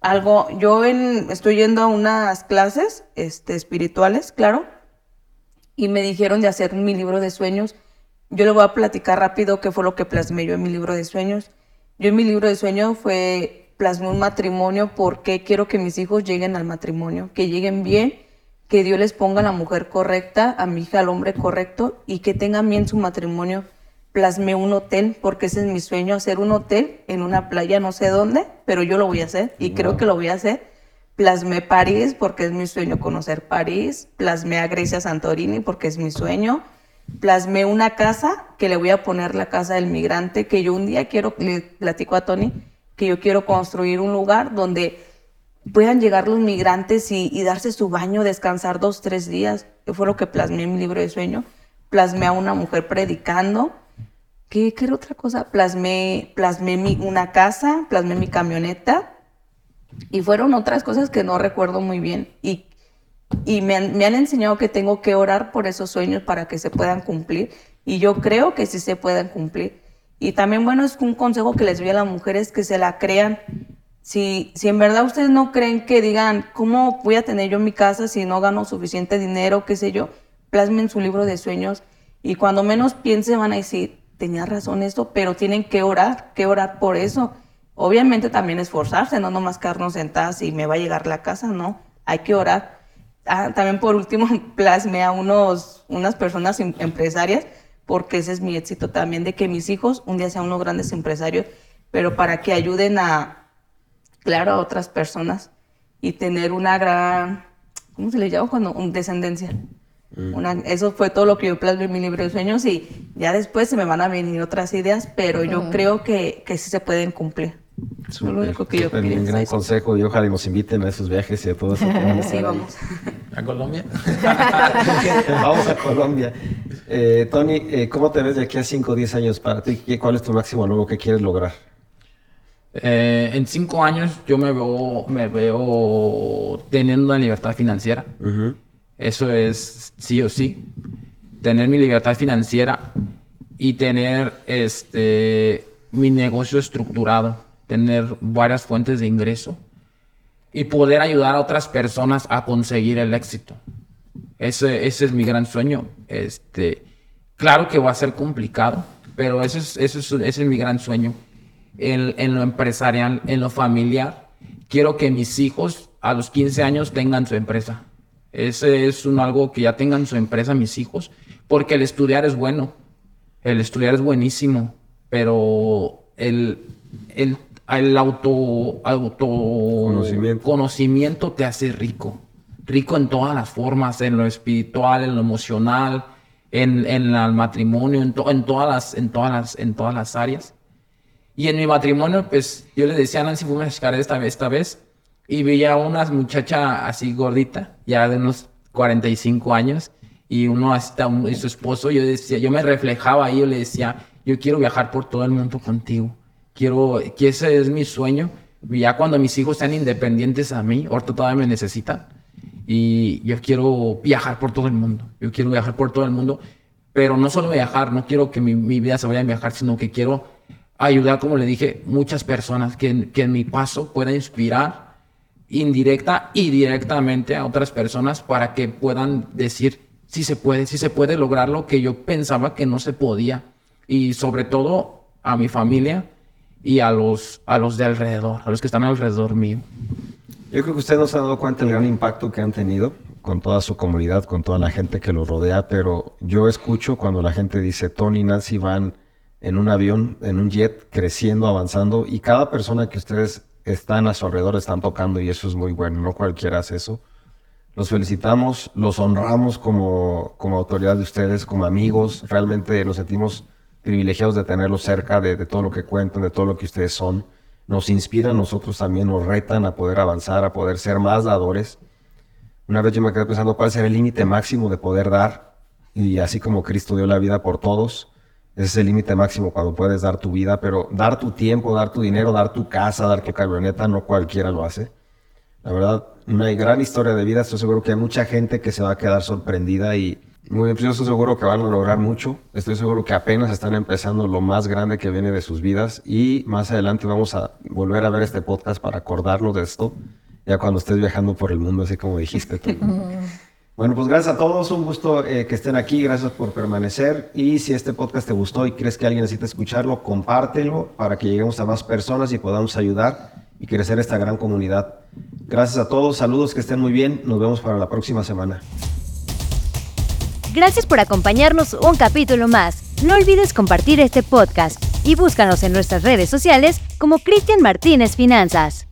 Algo, yo estoy yendo a unas clases este, espirituales, claro, y me dijeron de hacer mi libro de sueños. Yo le voy a platicar rápido qué fue lo que plasmé yo en mi libro de sueños. Yo en mi libro de sueños fue plasmé un matrimonio porque quiero que mis hijos lleguen al matrimonio, que lleguen bien, que Dios les ponga a la mujer correcta, a mi hija al hombre correcto y que tengan bien su matrimonio. Plasmé un hotel porque ese es mi sueño, hacer un hotel en una playa, no sé dónde, pero yo lo voy a hacer y creo que lo voy a hacer. Plasmé París porque es mi sueño conocer París. Plasmé a Grecia Santorini porque es mi sueño. Plasmé una casa que le voy a poner la casa del migrante, que yo un día quiero, le platico a Tony, que yo quiero construir un lugar donde puedan llegar los migrantes y, darse su baño, descansar dos, tres días. Que fue lo que plasmé en mi libro de sueño. Plasmé a una mujer predicando. ¿Qué, qué era otra cosa? Plasmé, plasmé mi, una casa, plasmé mi camioneta. Y fueron otras cosas que no recuerdo muy bien. Y, y me, han, me han enseñado que tengo que orar por esos sueños para que se puedan cumplir. Y yo creo que sí se pueden cumplir. Y también, bueno, es un consejo que les doy a las mujeres que se la crean. Si, si en verdad ustedes no creen que digan, ¿cómo voy a tener yo mi casa si no gano suficiente dinero, qué sé yo? Plasmen su libro de sueños y cuando menos piensen van a decir, tenía razón esto, pero tienen que orar, que orar por eso. Obviamente también esforzarse, no nomás quedarnos sentadas y me va a llegar la casa, no, hay que orar. Ah, también por último plasmé a unos, unas personas em- empresarias, porque ese es mi éxito también, de que mis hijos un día sean unos grandes empresarios, pero para que ayuden a, claro, a otras personas y tener una gran, ¿cómo se le llama cuando? Un descendencia. Una- eso fue todo lo que yo plasmé en mi libro de sueños y ya después se me van a venir otras ideas, pero yo creo que, que sí se pueden cumplir. Eso es lo único que yo bien, pienso. gran consejo y ojalá nos inviten a esos viajes y a todo eso. Sí, vamos. ¿A Colombia? Vamos a Colombia. Eh, Tony, eh, ¿cómo te ves de aquí a 5 o 10 años para ti? ¿Qué- ¿Cuál es tu máximo logro que quieres lograr? Eh, en cinco años yo me veo, me veo teniendo una libertad financiera. Eso es sí o sí. Tener mi libertad financiera y tener este mi negocio estructurado, tener varias fuentes de ingreso y poder ayudar a otras personas a conseguir el éxito. Ese, ese es mi gran sueño. Este, claro que va a ser complicado, pero ese es, ese es, ese es mi gran sueño. En, en lo empresarial, en lo familiar, quiero que mis hijos a los 15 años tengan su empresa. Ese es un, algo que ya tengan su empresa mis hijos, porque el estudiar es bueno, el estudiar es buenísimo, pero el, el, el auto, auto Conocimiento. conocimiento te hace rico. Rico en todas las formas, en lo espiritual, en lo emocional, en, en el matrimonio, en, to- en, todas las, en, todas las, en todas las áreas. Y en mi matrimonio, pues yo le decía a Nancy, fuimos a checar esta vez, esta vez, y veía a una muchacha así gordita, ya de unos 45 años, y uno hasta un- y su esposo, yo decía, yo me reflejaba ahí, yo le decía, yo quiero viajar por todo el mundo contigo, quiero, que ese es mi sueño, ya cuando mis hijos sean independientes a mí, ahorita todavía me necesitan, y yo quiero viajar por todo el mundo, yo quiero viajar por todo el mundo, pero no solo viajar, no quiero que mi, mi vida se vaya a viajar, sino que quiero ayudar, como le dije, muchas personas que, que en mi paso pueda inspirar indirecta y directamente a otras personas para que puedan decir si se puede, si se puede lograr lo que yo pensaba que no se podía. Y sobre todo a mi familia y a los, a los de alrededor, a los que están alrededor mío. Yo creo que ustedes no se han dado cuenta del gran impacto que han tenido con toda su comunidad, con toda la gente que los rodea, pero yo escucho cuando la gente dice, Tony y Nancy van en un avión, en un jet, creciendo, avanzando, y cada persona que ustedes están a su alrededor están tocando, y eso es muy bueno, no cualquiera hace eso. Los felicitamos, los honramos como, como autoridad de ustedes, como amigos, realmente nos sentimos privilegiados de tenerlos cerca, de, de todo lo que cuentan, de todo lo que ustedes son. nos inspiran, nosotros también nos retan a poder avanzar, a poder ser más dadores. Una vez yo me quedé pensando cuál será el límite máximo de poder dar, y así como Cristo dio la vida por todos, ese es el límite máximo cuando puedes dar tu vida, pero dar tu tiempo, dar tu dinero, dar tu casa, dar tu camioneta, no cualquiera lo hace. La verdad, una gran historia de vida, estoy seguro que hay mucha gente que se va a quedar sorprendida y muy pues yo estoy seguro que van a lograr mucho. Estoy seguro que apenas están empezando lo más grande que viene de sus vidas y más adelante vamos a volver a ver este podcast para acordarnos de esto, ya cuando estés viajando por el mundo, así como dijiste tú. Bueno, pues gracias a todos, un gusto eh, que estén aquí, gracias por permanecer y si este podcast te gustó y crees que alguien necesita escucharlo, compártelo para que lleguemos a más personas y podamos ayudar y crecer esta gran comunidad. Gracias a todos, saludos, que estén muy bien, nos vemos para la próxima semana. Gracias por acompañarnos un capítulo más. No olvides compartir este podcast y búscanos en nuestras redes sociales como Cristian Martínez Finanzas.